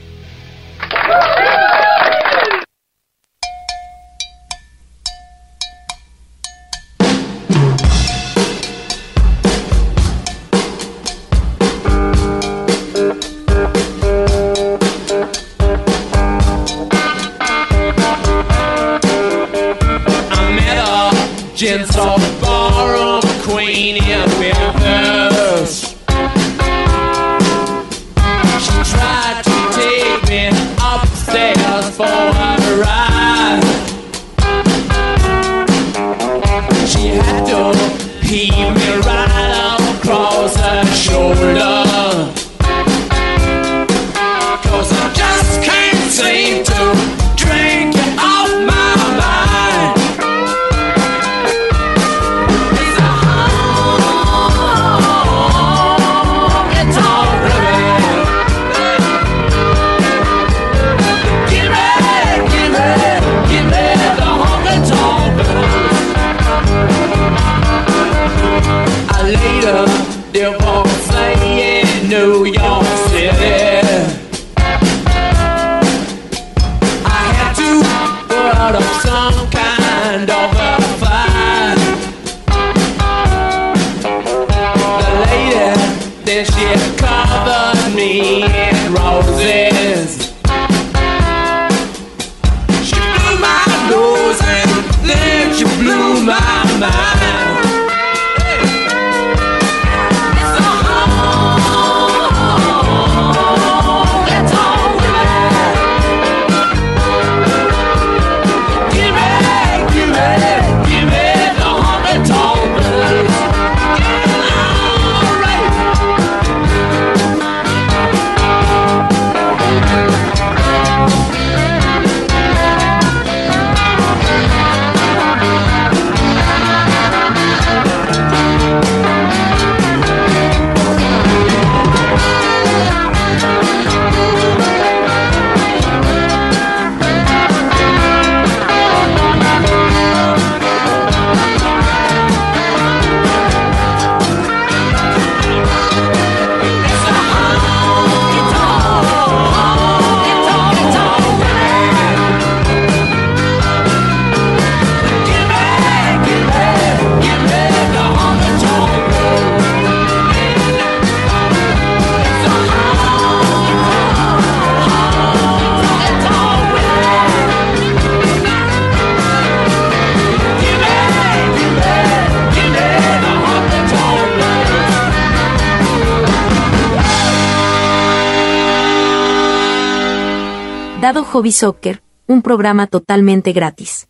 Soccer, un programa totalmente gratis.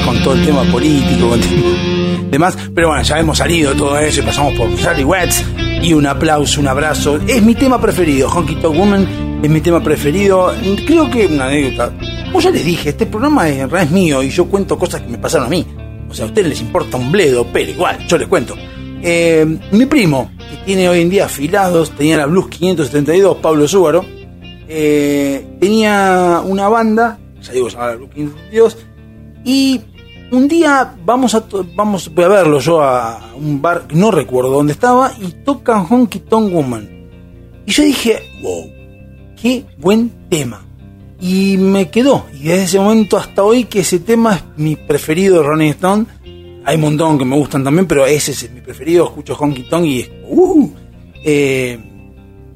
Con todo el tema político, con demás, pero bueno, ya hemos salido de todo eso y pasamos por Charlie Watts y un aplauso, un abrazo. Es mi tema preferido, Honky Tonk Woman es mi tema preferido. Creo que una anécdota. Como ya les dije, este programa en realidad es mío y yo cuento cosas que me pasaron a mí. O sea, a ustedes les importa un bledo, pero igual, yo les cuento. Eh, mi primo, que tiene hoy en día afilados, tenía la Blues 572, Pablo Zúgaro, eh, tenía una banda, ya digo, se llama la Blues 572, y un día vamos a, vamos, voy a verlo yo a un bar, no recuerdo dónde estaba, y tocan Honky Tonk Woman. Y yo dije, wow, qué buen tema. Y me quedó. Y desde ese momento hasta hoy que ese tema es mi preferido de Rolling Stone. Hay un montón que me gustan también, pero ese es mi preferido. Escucho Honky Tonk y es... Uh, eh,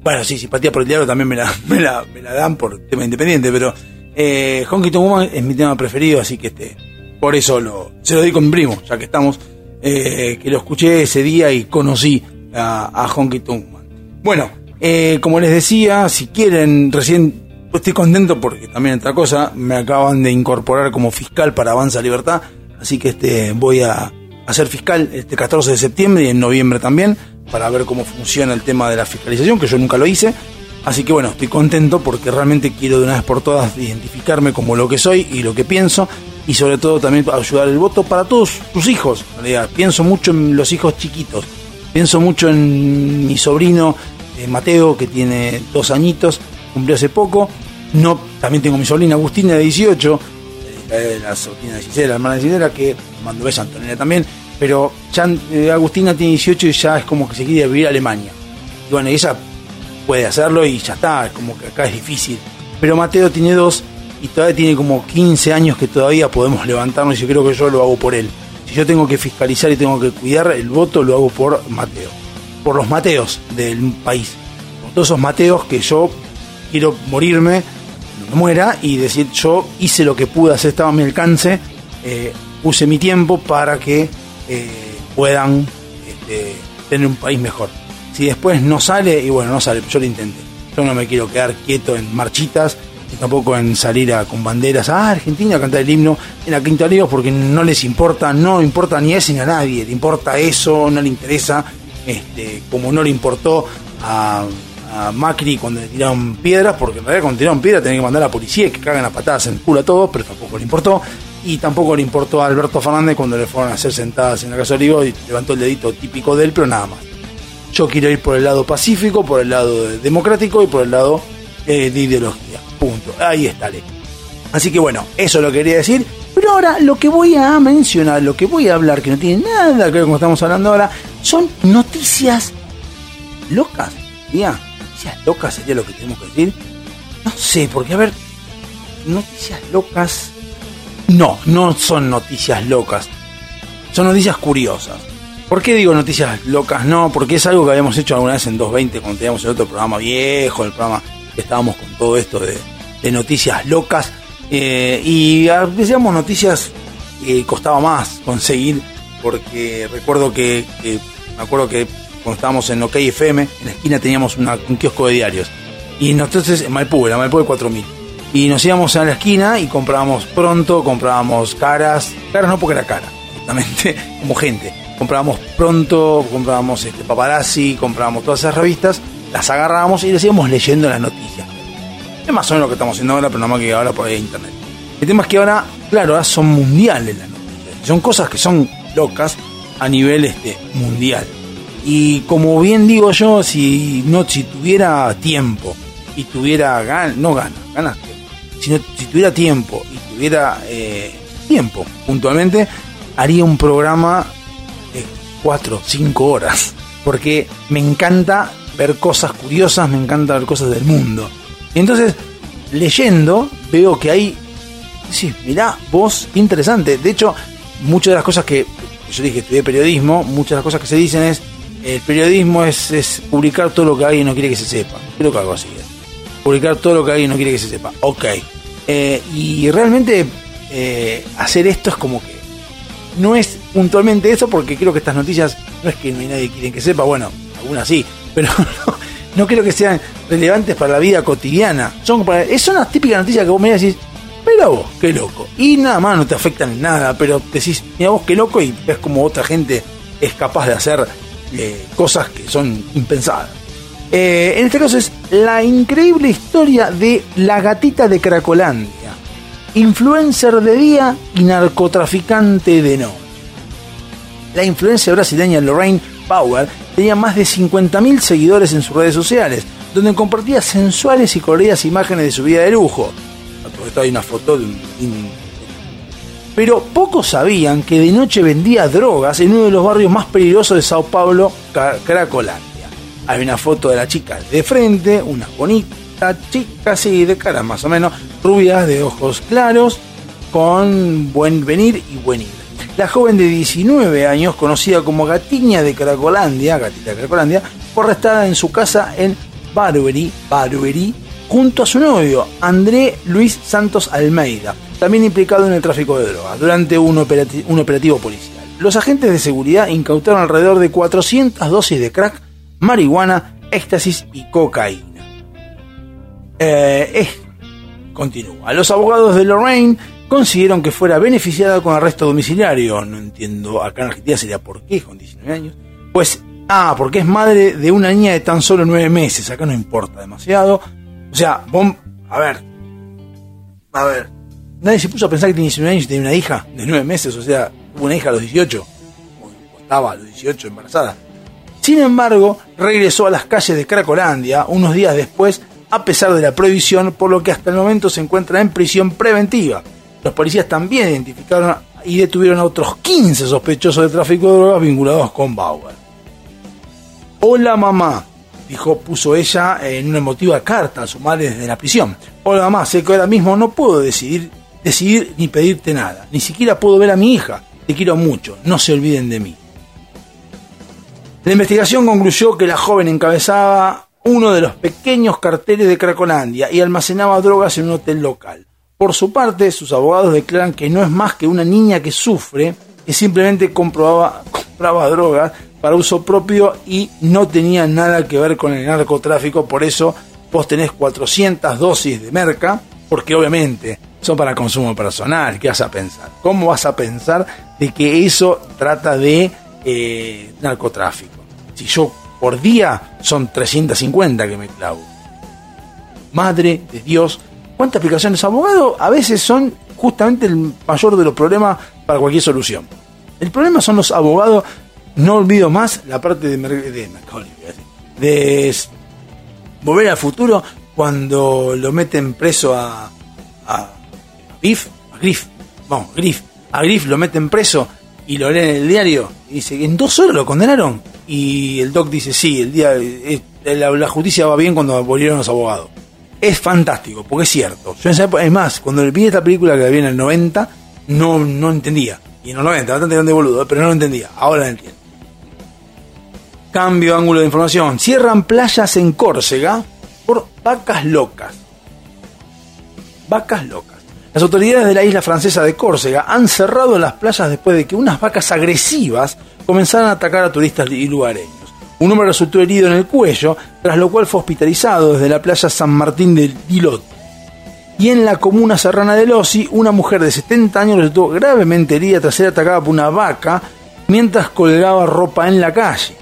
bueno, sí, simpatía por el diablo también me la, me la, me la dan por tema independiente, pero eh, Honky Tonk Woman es mi tema preferido, así que este, por eso lo, se lo di con primo, ya que estamos, eh, que lo escuché ese día y conocí a, a Honky Tonk Woman. Bueno, eh, como les decía, si quieren, recién pues estoy contento porque también otra cosa, me acaban de incorporar como fiscal para Avanza Libertad, así que este voy a, a ser fiscal este 14 de septiembre y en noviembre también, para ver cómo funciona el tema de la fiscalización, que yo nunca lo hice. Así que bueno, estoy contento porque realmente quiero de una vez por todas identificarme como lo que soy y lo que pienso y sobre todo también ayudar el voto para todos tus hijos. En realidad, pienso mucho en los hijos chiquitos, pienso mucho en mi sobrino eh, Mateo que tiene dos añitos, cumplió hace poco. No, también tengo mi sobrina Agustina de 18, eh, la sobrina de Gisela, la hermana de Gisela, que mandó beso a Antonella también. Pero ya, eh, Agustina tiene 18 y ya es como que se quiere vivir a Alemania. Y bueno, ella puede hacerlo y ya está, es como que acá es difícil. Pero Mateo tiene dos y todavía tiene como 15 años que todavía podemos levantarnos y yo creo que yo lo hago por él. Si yo tengo que fiscalizar y tengo que cuidar el voto, lo hago por Mateo. Por los Mateos del país. Por todos esos Mateos que yo quiero morirme, no muera y decir yo hice lo que pude hacer, estaba a mi alcance, eh, puse mi tiempo para que eh, puedan este, tener un país mejor. Si después no sale, y bueno, no sale, yo lo intenté. Yo no me quiero quedar quieto en marchitas, y tampoco en salir a, con banderas a Argentina a cantar el himno en la Quinta Liga porque no les importa, no importa ni a ese ni a nadie, le importa eso, no le interesa, este, como no le importó a, Macri cuando le tiraron piedras, porque en realidad cuando tiraron piedras tenían que mandar a la policía y que cagan a patadas en el culo a todos, pero tampoco le importó. Y tampoco le importó a Alberto Fernández cuando le fueron a hacer sentadas en la Casa Olivo y levantó el dedito típico de él, pero nada más. Yo quiero ir por el lado pacífico, por el lado democrático y por el lado eh, de ideología. Punto. Ahí está. Así que bueno, eso lo quería decir. Pero ahora lo que voy a mencionar, lo que voy a hablar, que no tiene nada que ver con lo que estamos hablando ahora, son noticias locas. ¿Ya? Noticias locas sería lo que tenemos que decir. No sé, porque a ver, noticias locas. No, no son noticias locas. Son noticias curiosas. ¿Por qué digo noticias locas? No, porque es algo que habíamos hecho alguna vez en 220 cuando teníamos el otro programa viejo, el programa que estábamos con todo esto de, noticias locas. Eh, y decíamos noticias que costaba más conseguir, porque recuerdo que, que, me acuerdo que cuando estábamos en OK FM, en la esquina teníamos un kiosco de diarios. Y entonces en Maipú, era Maipú de 4000. Y nos íbamos a la esquina y comprábamos pronto, comprábamos caras, caras no porque era cara, justamente como gente. Comprábamos pronto, comprábamos este, paparazzi, comprábamos todas esas revistas, las agarrábamos y les íbamos leyendo las noticias. Es más o menos lo que estamos haciendo ahora, pero nada más que ahora por internet. El tema es que ahora, claro, ahora son mundiales las noticias. Son cosas que son locas a nivel este, mundial. Y como bien digo yo, si no si tuviera tiempo y tuviera ganas, no ganas, ganas, sino si tuviera tiempo y tuviera eh, tiempo puntualmente, haría un programa 4 5 horas. Porque me encanta ver cosas curiosas, me encanta ver cosas del mundo. Entonces, leyendo, veo que hay. Sí, mirá, vos, interesante. De hecho, muchas de las cosas que. Yo dije, estudié periodismo, muchas de las cosas que se dicen es. El periodismo es, publicar todo lo que alguien no quiere que se sepa. Creo que algo así es. Publicar todo lo que alguien no quiere que se sepa. Ok. Eh, y realmente eh, hacer esto es como que. No es puntualmente eso, porque creo que estas noticias no es que no hay nadie que quiere que sepa. Bueno, algunas sí, pero no, no creo que sean relevantes para la vida cotidiana. Son, para, son las típicas noticias que vos me decís, mira vos, qué loco. Y nada más no te afectan en nada, pero decís, mira vos, qué loco, y ves como otra gente es capaz de hacer eh, cosas que son impensadas. Eh, en este caso es la increíble historia de la gatita de Cracolandia. Influencer de día y narcotraficante de noche. La influencia brasileña Lorraine Bauer tenía más de 50.000 seguidores en sus redes sociales, donde compartía sensuales y coloridas imágenes de su vida de lujo. A todo esto hay una foto de un, pero pocos sabían que de noche vendía drogas en uno de los barrios más peligrosos de Sao Paulo, Cracolandia. Hay una foto de la chica de frente, una bonita chica, así de cara más o menos, rubia, de ojos claros, con buen venir y buen ir. La joven de 19 años, conocida como Gatiña de Cracolandia, Gatita de Cracolandia, fue arrestada en su casa en Barbary, Barbary, junto a su novio, André Luis Santos Almeida, también implicado en el tráfico de drogas, durante un, operativo policial. Los agentes de seguridad incautaron alrededor de 400 dosis de crack, marihuana, éxtasis y cocaína. Eh, continúa. Los abogados de Lorraine consiguieron que fuera beneficiada con arresto domiciliario. No entiendo, acá en Argentina sería por qué con 19 años. Pues, ah, porque es madre de una niña de tan solo 9 meses. Acá no importa demasiado. O sea, a ver, a ver, nadie se puso a pensar que tiene 19 años y tenía una hija de 9 meses. O sea, tuvo una hija a los 18. O estaba a los 18 embarazada. Sin embargo, regresó a las calles de Cracolandia unos días después, a pesar de la prohibición, por lo que hasta el momento se encuentra en prisión preventiva. Los policías también identificaron y detuvieron a otros 15 sospechosos de tráfico de drogas vinculados con Bauer. Hola mamá, dijo, puso ella en una emotiva carta a su madre desde la prisión. Hola mamá, sé que ahora mismo no puedo decidir, decidir ni pedirte nada, ni siquiera puedo ver a mi hija. Te quiero mucho, no se olviden de mí. La investigación concluyó que la joven encabezaba uno de los pequeños carteles de Cracolandia y almacenaba drogas en un hotel local. Por su parte, sus abogados declaran que no es más que una niña que sufre, que simplemente compraba, compraba drogas para uso propio y no tenía nada que ver con el narcotráfico, por eso vos tenés 400 dosis de merca, porque obviamente son para consumo personal, ¿qué vas a pensar? ¿Cómo vas a pensar de que eso trata de eh, narcotráfico? Si yo por día son 350 que me clavo. Madre de Dios, ¿Cuántas aplicaciones abogado? A veces son justamente el mayor de los problemas para cualquier solución. El problema son los abogados, no olvido más la parte de, de, de volver al futuro cuando lo meten preso a, a, Griff, a Griff, vamos, Griff, a Griff lo meten preso y lo leen en el diario y dice en dos horas lo condenaron y el doc dice sí, el día eh, la, la justicia va bien cuando volvieron los abogados es fantástico, porque es cierto. Yo más, cuando vi esta película que la vi en el 90, no, no entendía. Y en el 90, bastante grande boludo, pero no lo entendía. Ahora lo entiendo. Cambio ángulo de información. Cierran playas en Córcega por vacas locas. Vacas locas. Las autoridades de la isla francesa de Córcega han cerrado las playas después de que unas vacas agresivas comenzaran a atacar a turistas y lugareños. Un hombre resultó herido en el cuello, tras lo cual fue hospitalizado desde la playa San Martín de Dilot. Y en la comuna serrana de Losi, una mujer de 70 años resultó gravemente herida tras ser atacada por una vaca mientras colgaba ropa en la calle.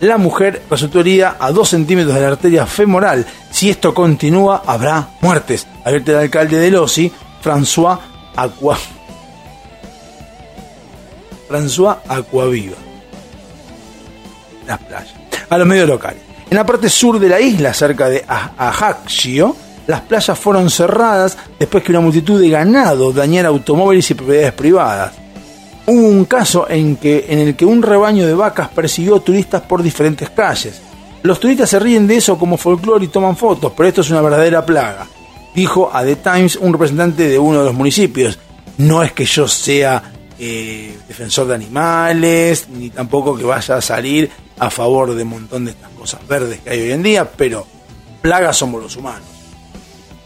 La mujer resultó herida a 2 centímetros de la arteria femoral. Si esto continúa, habrá muertes. Advierte el alcalde de Losi, François Aqua. François Aquaviva las playas, a los medios locales. En la parte sur de la isla, cerca de Ajaccio, las playas fueron cerradas después que una multitud de ganado dañara automóviles y propiedades privadas. Hubo un caso en, el que un rebaño de vacas persiguió turistas por diferentes calles. Los turistas se ríen de eso como folclore y toman fotos, pero esto es una verdadera plaga, dijo a The Times un representante de uno de los municipios. No es que yo sea eh, defensor de animales, ni tampoco que vaya a salir a favor de un montón de estas cosas verdes que hay hoy en día, pero plagas somos los humanos.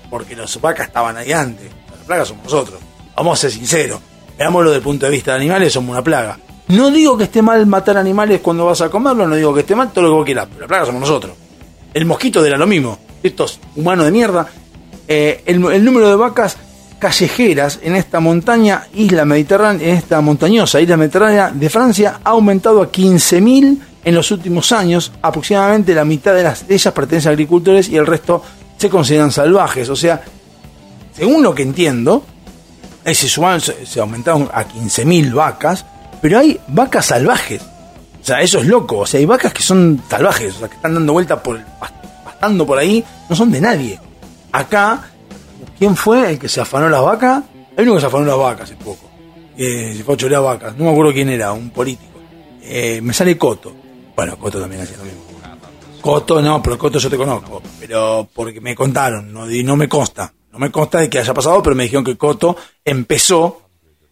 Porque los vacas estaban ahí antes, las plagas somos nosotros. Vamos a ser sinceros, veámoslo desde el punto de vista de animales, somos una plaga. No digo que esté mal matar animales cuando vas a comerlo, no digo que esté mal todo lo que vos quieras, pero la plaga somos nosotros. El mosquito era lo mismo, estos humanos de mierda. Eh, el número de vacas callejeras en esta montaña, isla mediterránea, en esta montañosa isla mediterránea de Francia ha aumentado a 15.000 en los últimos años, aproximadamente la mitad de, las, ellas pertenecen a agricultores y el resto se consideran salvajes. O sea, según lo que entiendo, se, se aumentaron a 15.000 vacas, pero hay vacas salvajes. O sea, eso es loco. O sea, hay vacas que son salvajes, o sea, que están dando vuelta por pastando por ahí, no son de nadie. Acá, ¿quién fue el que se afanó las vacas? Hay uno que se afanó las vacas hace poco. Eh, se fue a chorear vacas. No me acuerdo quién era, un político. Eh, me sale Coto. Bueno, Coto también hacía lo mismo. Coto, no, pero Coto yo te conozco. Pero porque me contaron, no, y no me consta. No me consta de que haya pasado, pero me dijeron que Coto empezó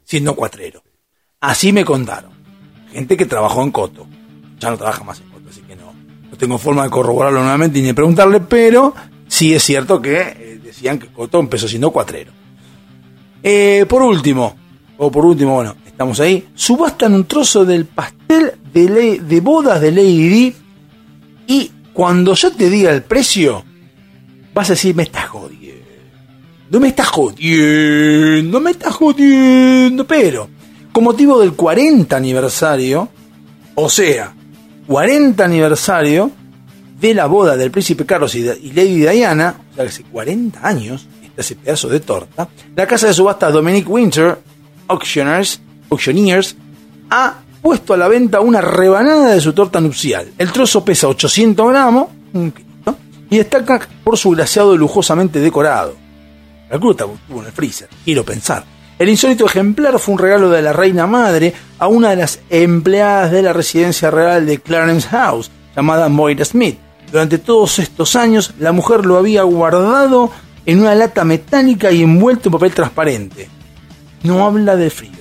siendo cuatrero. Así me contaron. Gente que trabajó en Coto. Ya no trabaja más en Coto, así que no, no tengo forma de corroborarlo nuevamente ni de preguntarle, pero sí es cierto que decían que Coto empezó siendo cuatrero. Eh, por último, o por último, bueno, estamos ahí, subastan un trozo del pastel de, de bodas de Lady Di y cuando yo te diga el precio, vas a decir, me estás jodiendo. No me estás jodiendo, me estás jodiendo, pero con motivo del 40 aniversario, o sea, 40 aniversario de la boda del príncipe Carlos y, Lady Diana, hace 40 años está ese pedazo de torta, la casa de subasta Dominic Winter Auctioneers, Auctioneers ha puesto a la venta una rebanada de su torta nupcial. El trozo pesa 800 gramos y destaca por su glaseado lujosamente decorado. La gruta estuvo en el freezer, quiero pensar. El insólito ejemplar fue un regalo de la reina madre a una de las empleadas de la residencia real de Clarence House, llamada Moira Smith. Durante todos estos años, la mujer lo había guardado en una lata metálica y envuelto en papel transparente. No habla de frío.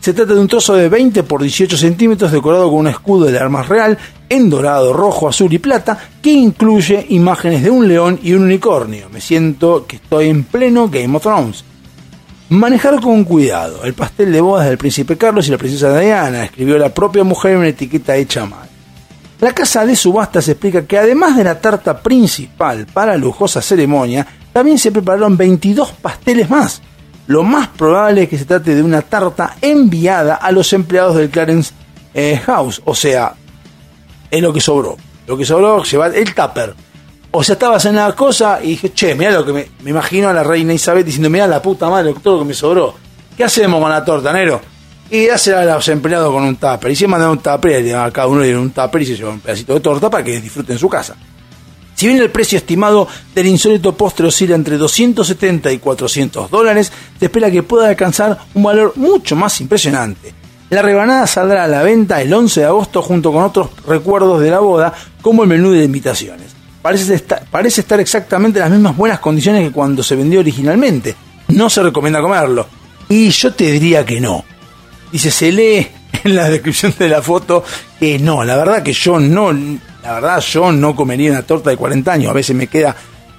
Se trata de un trozo de 20 por 18 centímetros decorado con un escudo de armas real en dorado, rojo, azul y plata que incluye imágenes de un león y un unicornio. Me siento que estoy en pleno Game of Thrones. Manejar con cuidado el pastel de bodas del príncipe Carlos y la princesa Diana, escribió la propia mujer en una etiqueta hecha mal. La casa de subastas explica que además de la tarta principal para lujosa ceremonia, también se prepararon 22 pasteles más. Lo más probable es que se trate de una tarta enviada a los empleados del Clarence eh, House, o sea, es lo que sobró. Lo que sobró se va el tupper. O sea, estabas en la cosa y dije, che, mira lo que me, me, imagino a la reina Isabel diciendo, mira la puta madre, todo lo que me sobró. ¿Qué hacemos con la torta, Nero? Y hacer a los empleados con un tupper. Y si mandan un tupper, a cada uno le un tupper y se lleva un pedacito de torta para que disfruten su casa. Si bien el precio estimado del insólito postre oscila entre 270 y 400 dólares, se espera que pueda alcanzar un valor mucho más impresionante. La rebanada saldrá a la venta el 11 de agosto junto con otros recuerdos de la boda, como el menú de invitaciones. Parece parece estar exactamente en las mismas buenas condiciones que cuando se vendió originalmente. No se recomienda comerlo. Y yo te diría que no. Dice, se lee en la descripción de la foto que no. La verdad que yo no, la verdad yo no comería una torta de 40 años. A veces me queda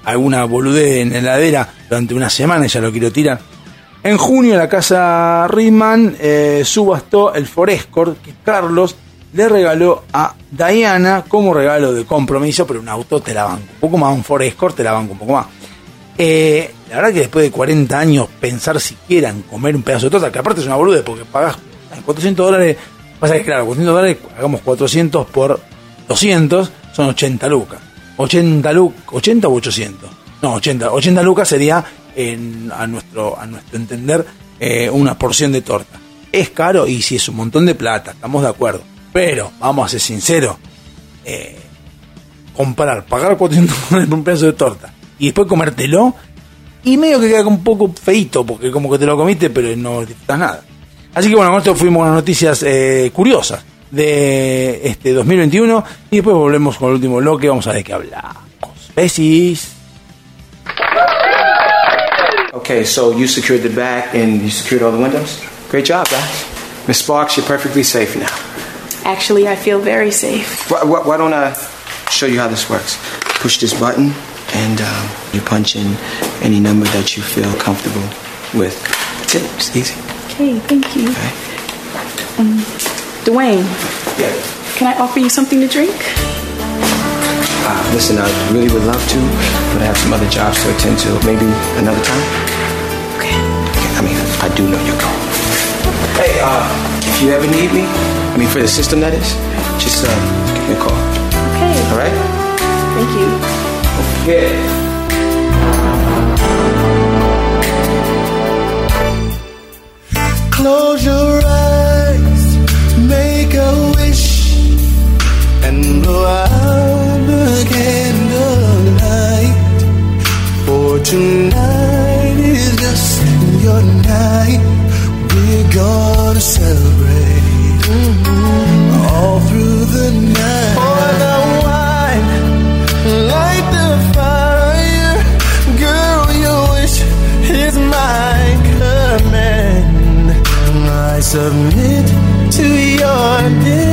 alguna boludez en la heladera durante una semana y ya lo quiero tirar. En junio la casa Ridman eh, subastó el Forescore que Carlos le regaló a Diana como regalo de compromiso, pero un auto te la banco un poco más, un Forescore te la banco un poco más. Eh, la verdad que después de 40 años pensar siquiera en comer un pedazo de torta, que aparte es una boludez porque pagas 400 dólares, pasa que claro, 400 dólares, hagamos 400 por 200, son 80 lucas. 80, lu 80 u 800. No, 80. 80 lucas sería a, nuestro, a nuestro entender, eh, una porción de torta. Es caro y si es un montón de plata, estamos de acuerdo. Pero, vamos a ser sinceros, eh, comprar, pagar 400 dólares por un pedazo de torta y después comértelo, y medio que queda un poco feito, porque como que te lo comiste, pero no disfrutas nada. Así que bueno, con esto fuimos las noticias eh, curiosas de este 2021 y después volvemos con el último bloque, vamos a ver qué hablamos. Besis. Okay, so you secured the back and you secured all the windows? Great job, guys. Miss Sparks, you're perfectly safe now. Actually, I feel very safe. Why, why, why don't I show you how this works? Push this button and um, you punch in any number that you feel comfortable with. That's it. It's easy. Okay, thank you. Okay. Um, Dwayne, Yeah. can I offer you something to drink? Uh, listen, I really would love to, but I have some other jobs to attend to. Maybe another time. Okay. Okay, I mean, I do know you're. Hey, uh, if you ever need me, I mean, for the system that is, just uh, give me a call. Okay. All right? Thank you. Yeah. Close your eyes, make a wish, and blow out the candlelight. For tonight is just your night. We're gonna celebrate mm-hmm. all through submit to your demands.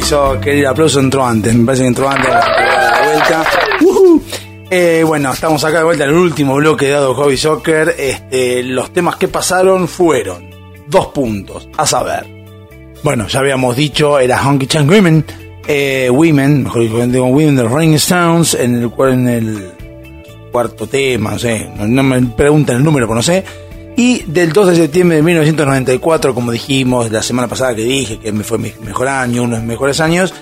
Hobby Soccer. El aplauso entró antes, me parece que entró antes la de vuelta. Eh, bueno, estamos acá de vuelta en el último bloque dado Hobby Soccer. Este, los temas que pasaron fueron dos puntos, a saber. Bueno, ya habíamos dicho, era Honky Tonk Women, eh, Women, mejor dicho, Women de los Rolling Stones, en el cual en el cuarto tema, no sé, no, me pregunten el número, pero no sé. Y del 2 de septiembre de 1994, como dijimos la semana pasada que dije que me fue mi mejor año, uno de mis mejores años,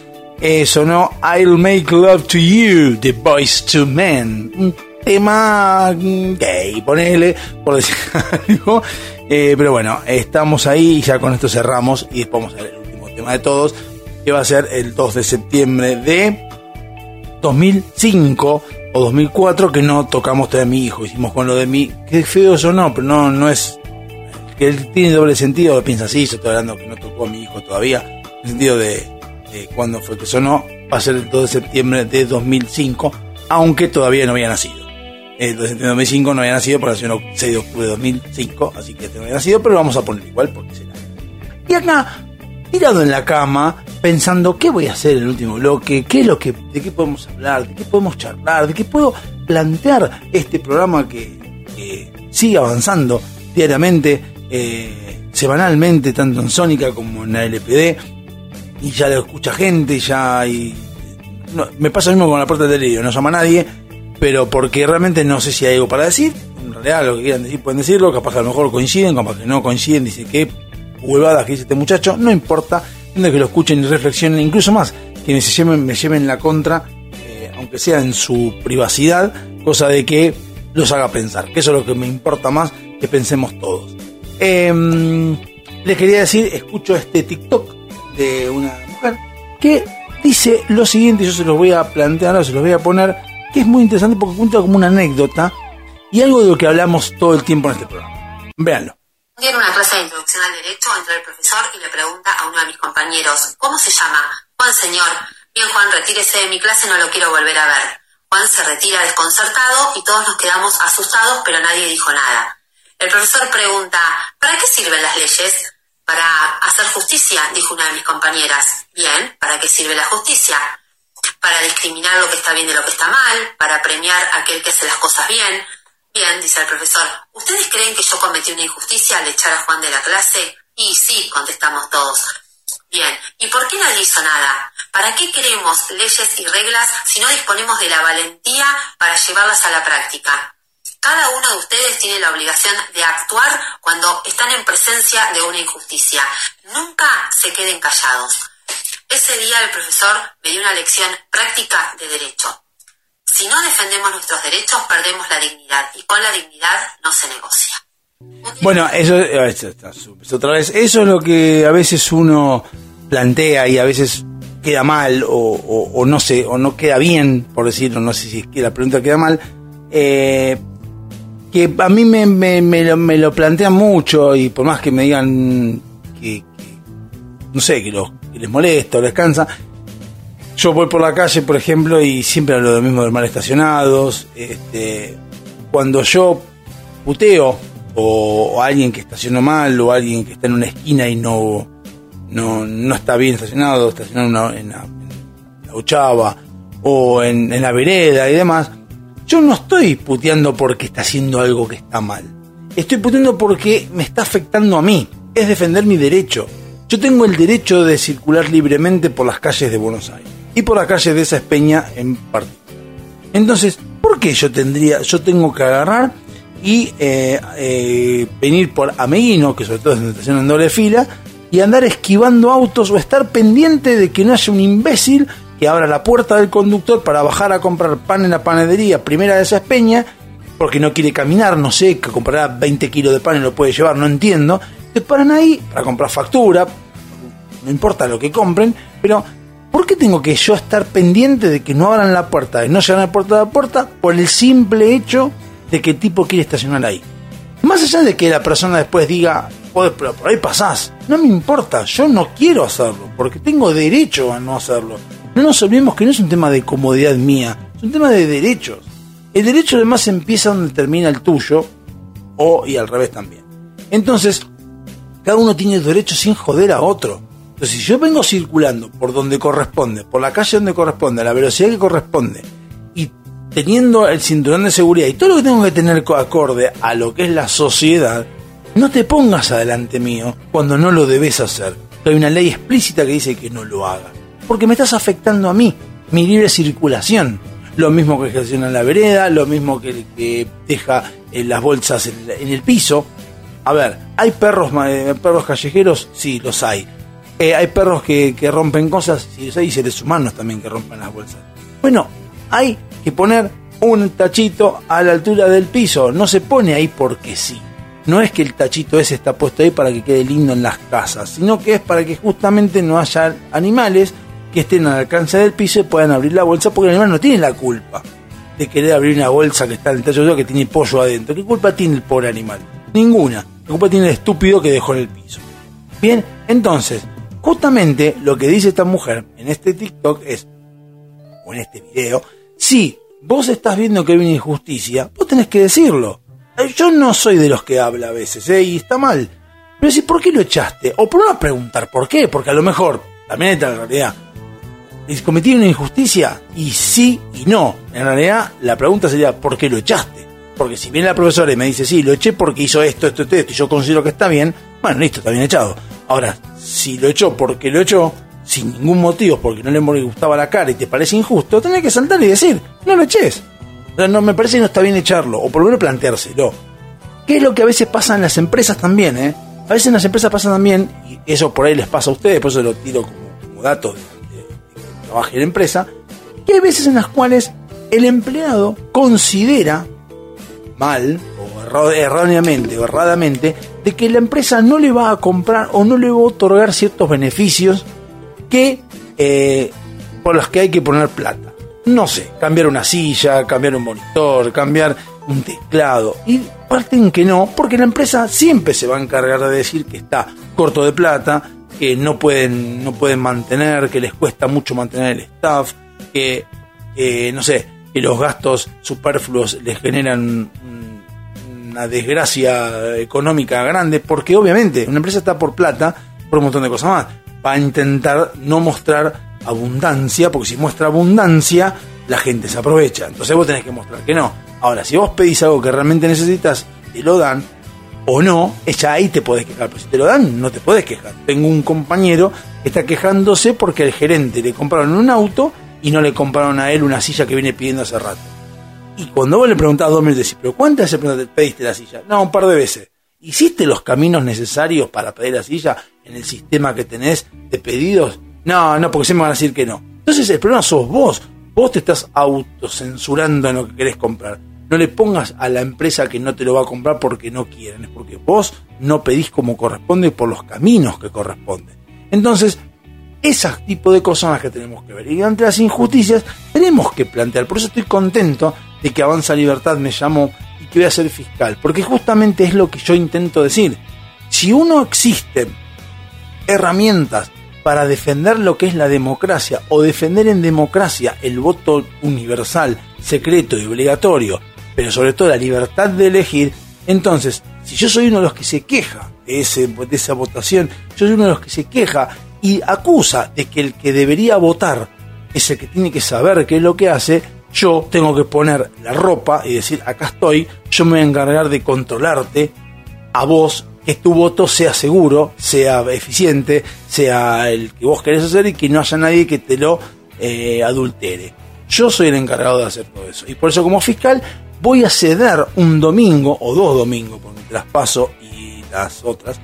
eh, sonó I'll Make Love to You, The Boys to Men. Un tema gay, ponele, por decir algo. Eh, pero bueno, estamos ahí y ya con esto cerramos y después vamos a ver el último tema de todos, que va a ser el 2 de septiembre de 2005 o 2004 que no tocamos todavía mi hijo. Hicimos con lo de mi. Qué feo sonó, pero no, no es. Que él tiene doble sentido, piensa así. Yo estoy hablando que no tocó a mi hijo todavía. En el sentido de, cuándo fue que sonó. Va a ser el 2 de septiembre de 2005, aunque todavía no había nacido. El 2 de septiembre de 2005 no había nacido porque nació el 6 de octubre de 2005, así que no había nacido, pero lo vamos a poner igual porque será. Y acá, tirado en la cama, pensando qué voy a hacer en el último bloque, qué es lo que, de qué podemos hablar, de qué podemos charlar, de qué puedo plantear este programa que, que sigue avanzando diariamente, eh, semanalmente, tanto en Sónica como en la LPD, y ya lo escucha gente, ya hay... no, me pasa lo mismo con la puerta del delirio, no llama a nadie, pero porque realmente no sé si hay algo para decir, en realidad lo que quieran decir pueden decirlo, capaz que a lo mejor coinciden, capaz que no coinciden, dice que huevadas que dice este muchacho, no importa, que lo escuchen y reflexionen, incluso más, que me, se lleven, me lleven la contra, eh, aunque sea en su privacidad, cosa de que los haga pensar, que eso es lo que me importa más, que pensemos todos. Em, les quería decir, escucho este TikTok de una mujer que dice lo siguiente, yo se los voy a plantear, ahora se los voy a poner, que es muy interesante porque cuenta como una anécdota y algo de lo que hablamos todo el tiempo en este programa. Véanlo. En una clase de introducción al derecho entra el profesor y le pregunta a uno de mis compañeros, ¿cómo se llama? Juan señor. Bien Juan, retírese de mi clase, no lo quiero volver a ver. Juan se retira desconcertado y todos nos quedamos asustados, pero nadie dijo nada. El profesor pregunta, ¿para qué sirven las leyes? Para hacer justicia, dijo una de mis compañeras. Bien, ¿para qué sirve la justicia? Para discriminar lo que está bien de lo que está mal, para premiar a aquel que hace las cosas bien. Bien, dice el profesor, ¿ustedes creen que yo cometí una injusticia al echar a Juan de la clase? Y sí, contestamos todos. Bien, ¿y por qué nadie hizo nada? ¿Para qué queremos leyes y reglas si no disponemos de la valentía para llevarlas a la práctica? Cada uno de ustedes tiene la obligación de actuar cuando están en presencia de una injusticia. Nunca se queden callados. Ese día el profesor me dio una lección práctica de derecho. Si no defendemos nuestros derechos, perdemos la dignidad y con la dignidad no se negocia. Bueno, eso, súper. otra vez, eso es lo que a veces uno plantea y a veces queda mal o, no sé, o no queda bien, por decirlo, no sé si es que la pregunta queda mal, eh, que a mí me, me, me lo, me lo plantean mucho y por más que me digan que, no sé, que, los, que les molesta o les cansa, yo voy por la calle, por ejemplo, y siempre hablo de lo mismo de mal estacionados. Este, cuando yo puteo o, alguien que estacionó mal o alguien que está en una esquina y no, no, no está bien estacionado, estacionado en, la, en o en, en la vereda y demás, yo no estoy puteando porque está haciendo algo que está mal. Estoy puteando porque me está afectando a mí. Es defender mi derecho. Yo tengo el derecho de circular libremente por las calles de Buenos Aires y por las calles de esa Espeña en particular. Entonces, ¿por qué yo tendría, yo tengo que agarrar y eh, eh, venir por Ameguino, que sobre todo es una estación en doble fila, y andar esquivando autos o estar pendiente de que no haya un imbécil que abra la puerta del conductor para bajar a comprar pan en la panadería primera de esa Espeña, porque no quiere caminar, no sé, que comprará 20 kilos de pan y lo puede llevar, no entiendo. Se paran ahí para comprar factura, no importa lo que compren, pero ¿por qué tengo que yo estar pendiente de que no abran la puerta, de no llegan a la puerta de la puerta, por el simple hecho de que el tipo quiere estacionar ahí? Más allá de que la persona después diga, "Joder, pero por ahí pasás, no me importa, yo no quiero hacerlo, porque tengo derecho a no hacerlo. No nos olvidemos que no es un tema de comodidad mía, es un tema de derechos. El derecho además empieza donde termina el tuyo, o y al revés también. Entonces, cada uno tiene derecho sin joder a otro. Entonces, si yo vengo circulando por donde corresponde, por la calle donde corresponde, a la velocidad que corresponde, y teniendo el cinturón de seguridad y todo lo que tengo que tener co- acorde a lo que es la sociedad, no te pongas adelante mío cuando no lo debes hacer. Hay una ley explícita que dice que no lo haga. Porque me estás afectando a mí, mi libre circulación. Lo mismo que en la vereda, lo mismo que que deja eh, las bolsas en, en el piso. A ver, ¿hay perros, eh, perros callejeros? Sí, los hay. Eh, ¿Hay perros que, rompen cosas? Los hay. Y seres humanos también que rompen las bolsas. Bueno, hay que poner un tachito a la altura del piso. No se pone ahí porque sí. No es que el tachito ese está puesto ahí para que quede lindo en las casas, sino que es para que justamente no haya animales que estén al alcance del piso y puedan abrir la bolsa, porque el animal no tiene la culpa de querer abrir una bolsa que está en el tacho que tiene pollo adentro. ¿Qué culpa tiene el pobre animal? Ninguna. La culpa tiene el estúpido que dejó en el piso. Bien, entonces, justamente lo que dice esta mujer en este TikTok es, o en este video, si vos estás viendo que hay una injusticia, vos tenés que decirlo. Eh, Yo no soy de los que habla a veces, ¿eh? y está mal. Pero si, ¿por qué lo echaste? O por no preguntar por qué, porque a lo mejor, también está la realidad, ¿es cometí una injusticia? Y sí y no. En realidad, la pregunta sería, ¿por qué lo echaste? Porque si viene la profesora y me dice, sí, lo eché porque hizo esto, esto, esto, esto, y yo considero que está bien, bueno, listo, está bien echado. Ahora, si lo echó porque lo echó, sin ningún motivo, porque no le gustaba la cara y te parece injusto, tenés que saltar y decir, no lo eches. O sea, no, me parece que no está bien echarlo, o por lo menos planteárselo. ¿Qué es lo que a veces pasa en las empresas también, eh? A veces en las empresas pasa también, y eso por ahí les pasa a ustedes, por eso lo tiro como, dato de, de- que trabaje en la empresa, que hay veces en las cuales el empleado considera mal o erróneamente o erradamente de que la empresa no le va a comprar o no le va a otorgar ciertos beneficios que eh, por los que hay que poner plata. No sé, cambiar una silla, cambiar un monitor, cambiar un teclado. Y parten que no, porque la empresa siempre se va a encargar de decir que está corto de plata, que no pueden, no pueden mantener, que les cuesta mucho mantener el staff, que, que, no sé, que los gastos superfluos les generan desgracia económica grande, porque obviamente una empresa está por plata, por un montón de cosas más. Va a intentar no mostrar abundancia, porque si muestra abundancia, la gente se aprovecha. Entonces vos tenés que mostrar que no. Ahora, si vos pedís algo que realmente necesitas, te lo dan, o no, ya ahí te podés quejar. Pero si te lo dan, no te podés quejar. Tengo un compañero que está quejándose porque al gerente le compraron un auto y no le compraron a él una silla que viene pidiendo hace rato. Y cuando vos le preguntás dos minutos, decís, ¿pero cuántas veces te pediste la silla? No, un par de veces. ¿Hiciste los caminos necesarios para pedir la silla en el sistema que tenés de pedidos? No, no, porque se me van a decir que no. Entonces el problema sos vos. Vos te estás autocensurando en lo que querés comprar. No le pongas a la empresa que no te lo va a comprar porque no quieren, es porque vos no pedís como corresponde por los caminos que corresponden. Entonces, ese tipo de cosas son las que tenemos que ver. Y ante las injusticias tenemos que plantear. Por eso estoy contento de que Avanza Libertad me llamó y que voy a ser fiscal. Porque justamente es lo que yo intento decir. Si uno existe herramientas para defender lo que es la democracia o defender en democracia el voto universal, secreto y obligatorio, pero sobre todo la libertad de elegir, entonces, si yo soy uno de los que se queja de, ese, de esa votación, yo soy uno de los que se queja y acusa de que el que debería votar es el que tiene que saber qué es lo que hace, yo tengo que poner la ropa y decir, acá estoy, yo me voy a encargar de controlarte a vos que tu voto sea seguro, sea eficiente, sea el que vos querés hacer y que no haya nadie que te lo eh, adultere. Yo soy el encargado de hacer todo eso. Y por eso como fiscal voy a ceder un domingo o dos domingos por mi traspaso y las otras,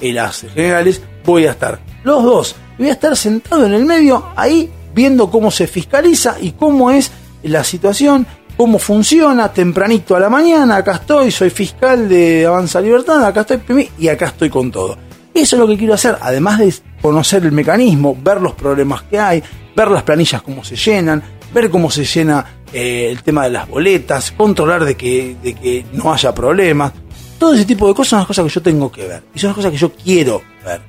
y las generales, voy a estar los dos. Voy a estar sentado en el medio ahí viendo cómo se fiscaliza y cómo es la situación, cómo funciona, tempranito a la mañana, acá estoy, soy fiscal de Avanza Libertad, acá estoy y acá estoy con todo. Eso es lo que quiero hacer, además de conocer el mecanismo, ver los problemas que hay, ver las planillas cómo se llenan, ver cómo se llena eh, el tema de las boletas, controlar de que, de que no haya problemas. Todo ese tipo de cosas son las cosas que yo tengo que ver. Y son las cosas que yo quiero ver.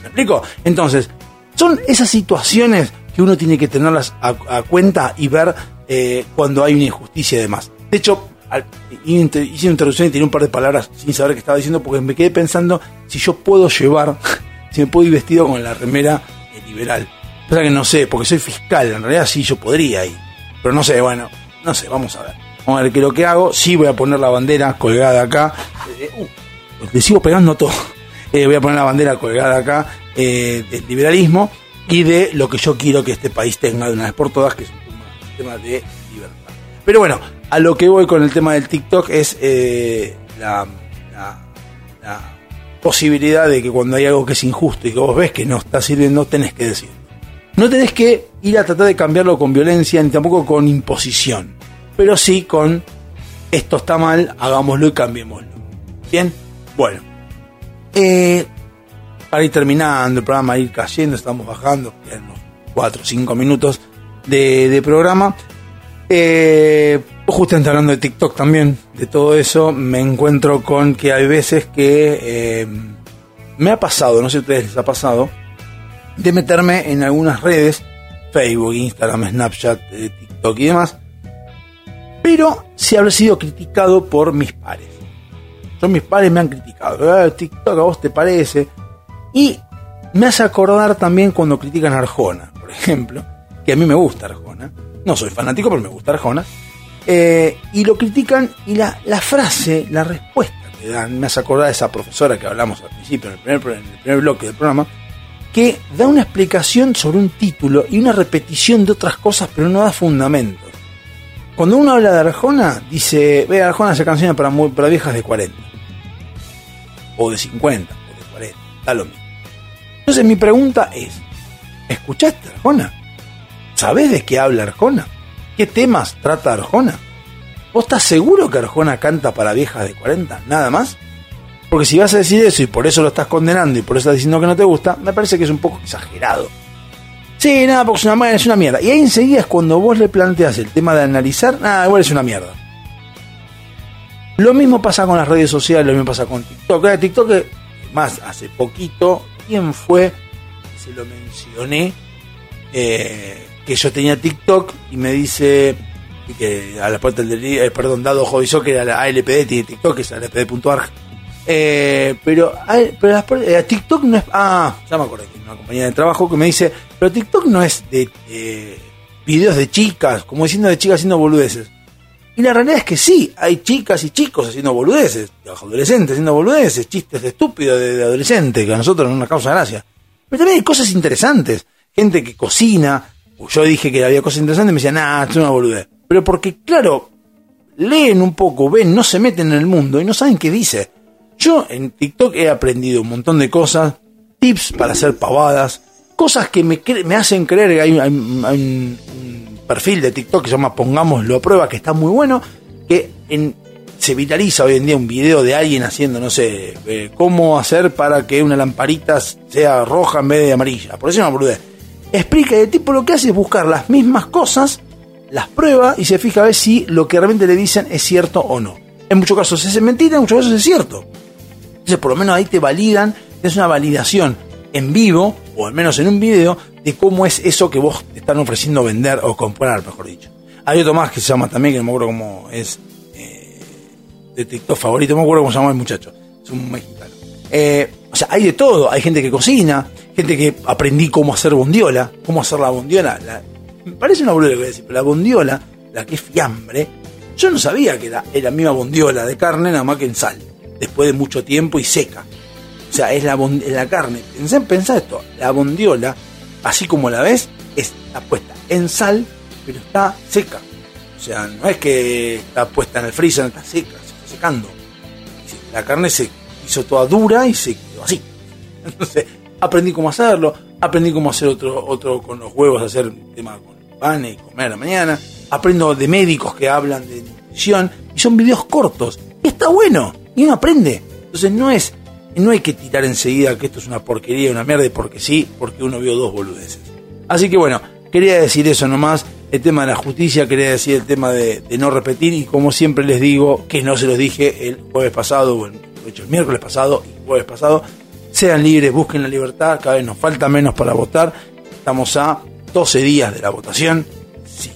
¿Me explico? Entonces, son esas situaciones que uno tiene que tenerlas a, cuenta y ver eh, cuando hay una injusticia y demás. De hecho, al- hice una introducción y tenía un par de palabras sin saber qué estaba diciendo porque me quedé pensando si yo puedo llevar, si me puedo ir vestido con la remera eh, liberal. Pasa que no sé, porque soy fiscal, en realidad sí yo podría ir. Pero no sé, bueno, no sé, vamos a ver. Vamos a ver qué lo que hago. Sí voy a poner la bandera colgada acá. Eh, uh, le sigo pegando a todo. Eh, voy a poner la bandera colgada acá del liberalismo y de lo que yo quiero que este país tenga de una vez por todas, que es un tema, de libertad. Pero bueno, a lo que voy con el tema del TikTok es eh, la posibilidad de que cuando hay algo que es injusto y que vos ves que no está sirviendo, tenés que decir. No tenés que ir a tratar de cambiarlo con violencia ni tampoco con imposición, pero sí con esto está mal, hagámoslo y cambiémoslo. Bien, bueno. Eh, para ir terminando el programa, ir cayendo, estamos bajando, quedan unos 4 o 5 minutos de, programa. Eh, justamente hablando de TikTok también, de todo eso, me encuentro con que hay veces que eh, me ha pasado, no sé si a ustedes les ha pasado, de meterme en algunas redes, Facebook, Instagram, Snapchat, eh, TikTok y demás, pero si habrá sido criticado por mis pares. Son mis padres me han criticado. "Ah, TikTok a vos te parece. Y me hace acordar también cuando critican a Arjona, por ejemplo, que a mí me gusta Arjona. No soy fanático, pero me gusta Arjona. Eh, y lo critican y la, la frase, la respuesta que dan, me hace acordar a esa profesora que hablamos al principio, en el primer, bloque del programa, que da una explicación sobre un título y una repetición de otras cosas, pero no da fundamentos. Cuando uno habla de Arjona, dice, ve, Arjona hace canciones para, para viejas de 40, o de 50, o lo mismo. Entonces mi pregunta es, ¿escuchaste Arjona? ¿Sabés de qué habla Arjona? ¿Qué temas trata Arjona? ¿Vos estás seguro que Arjona canta para viejas de 40? ¿Nada más? Porque si vas a decir eso y por eso lo estás condenando y por eso estás diciendo que no te gusta, me parece que es un poco exagerado. Sí, nada, porque es una, es una mierda. Y ahí enseguida es cuando vos le planteas el tema de analizar, nada, igual es una mierda. Lo mismo pasa con las redes sociales, lo mismo pasa con TikTok. Eh, TikTok, eh, más hace poquito, ¿quién fue? Se lo mencioné, eh, que yo tenía TikTok y me dice que a la puerta del eh, perdón, Dado Jodizo, que era la ALPD, tiene TikTok, que es alpd.org. Eh, pero, pero eh, TikTok no es. Ah, ya me acordé que una compañía de trabajo que me dice, pero TikTok no es de videos de chicas, como diciendo de chicas haciendo boludeces. Y la realidad es que sí, hay chicas y chicos haciendo boludeces, adolescentes haciendo boludeces, chistes estúpidos de, de adolescente, que a nosotros no nos causa gracia. Pero también hay cosas interesantes, gente que cocina, yo dije que había cosas interesantes y me decían, nah, es una boludez. Pero porque, claro, leen un poco, ven, no se meten en el mundo y no saben qué dice. Yo en TikTok he aprendido un montón de cosas, tips para hacer pavadas, cosas que me, me hacen creer que hay, un perfil de TikTok que se llama Pongámoslo a prueba, que está muy bueno, que en- se viraliza hoy en día un video de alguien haciendo, no sé, eh, cómo hacer para que una lamparita sea roja en vez de amarilla. Por eso es una boludez. Explica y el tipo lo que hace es buscar las mismas cosas, las prueba y se fija a ver si lo que realmente le dicen es cierto o no. En muchos casos es mentira, en muchos casos es cierto. Entonces, por lo menos ahí te validan, es una validación en vivo, o al menos en un video, de cómo es eso que vos te están ofreciendo vender o comprar, mejor dicho. Hay otro más que se llama también, que no me acuerdo cómo es, eh, de TikTok favorito, no me acuerdo cómo se llama el muchacho, es un mexicano. Eh, o sea, hay de todo, hay gente que cocina, gente que aprendí cómo hacer bondiola, cómo hacer la bondiola. La- me parece una boludez lo que voy a decir, pero la bondiola, la que es fiambre, yo no sabía que era la misma bondiola de carne, nada más que en sal, después de mucho tiempo y seca. O sea, es la, la carne. Pensá, pensá esto, la bondiola, así como la ves, está puesta en sal, pero está seca. O sea, no es que está puesta en el freezer, está seca, se está secando. La carne se hizo toda dura y se quedó así. Entonces, aprendí cómo hacerlo, aprendí cómo hacer otro, otro con los huevos, hacer tema con panes y comer a la mañana. Aprendo de médicos que hablan de nutrición y son videos cortos. Y está bueno, y uno aprende. Entonces no es, no hay que tirar enseguida que esto es una porquería, una mierda, porque sí, porque uno vio dos boludeces. Así que bueno, quería decir eso nomás, el tema de la justicia, quería decir el tema de, no repetir y como siempre les digo, que no se los dije el jueves pasado, o el, de hecho, el miércoles pasado y jueves pasado, sean libres, busquen la libertad, cada vez nos falta menos para votar, estamos a 12 días de la votación, si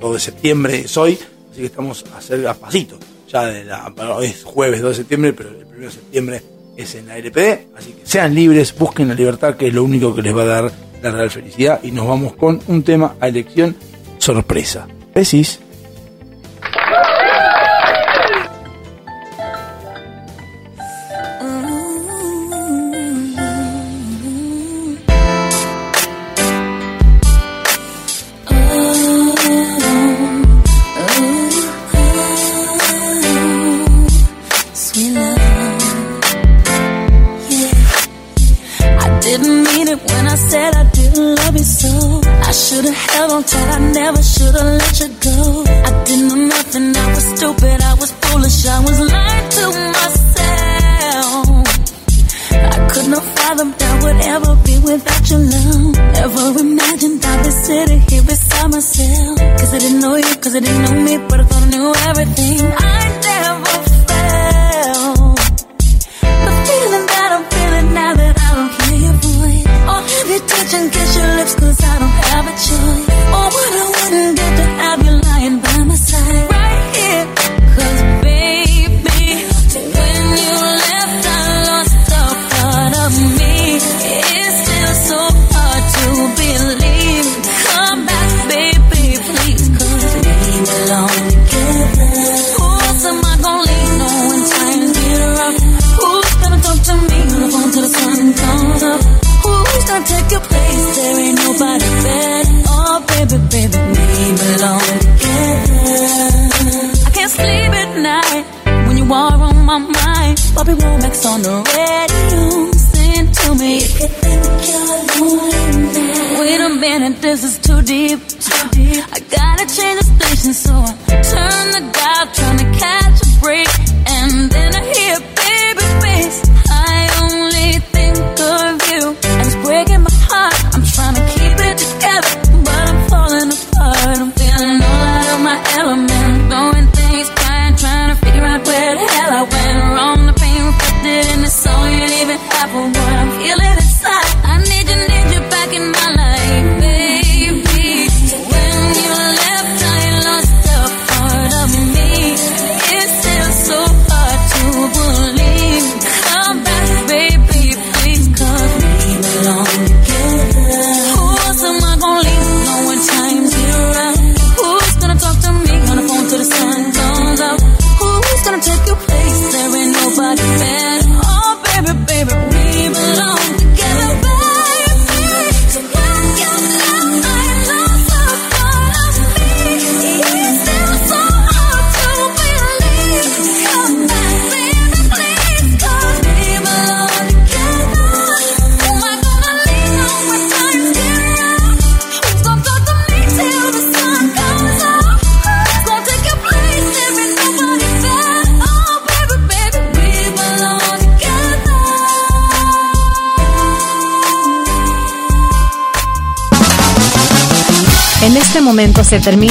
2 de septiembre es hoy, así que estamos a hacer a pasitos, ya de la, es jueves 2 de septiembre, pero el 1 de septiembre es en la LPD, así que sean libres, busquen la libertad, que es lo único que les va a dar la real felicidad, y nos vamos con un tema a elección sorpresa.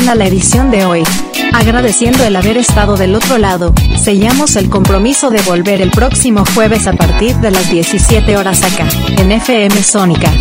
a la edición de hoy. Agradeciendo el haber estado del otro lado, sellamos el compromiso de volver el próximo jueves a partir de las 17 horas acá, en FM Sónica.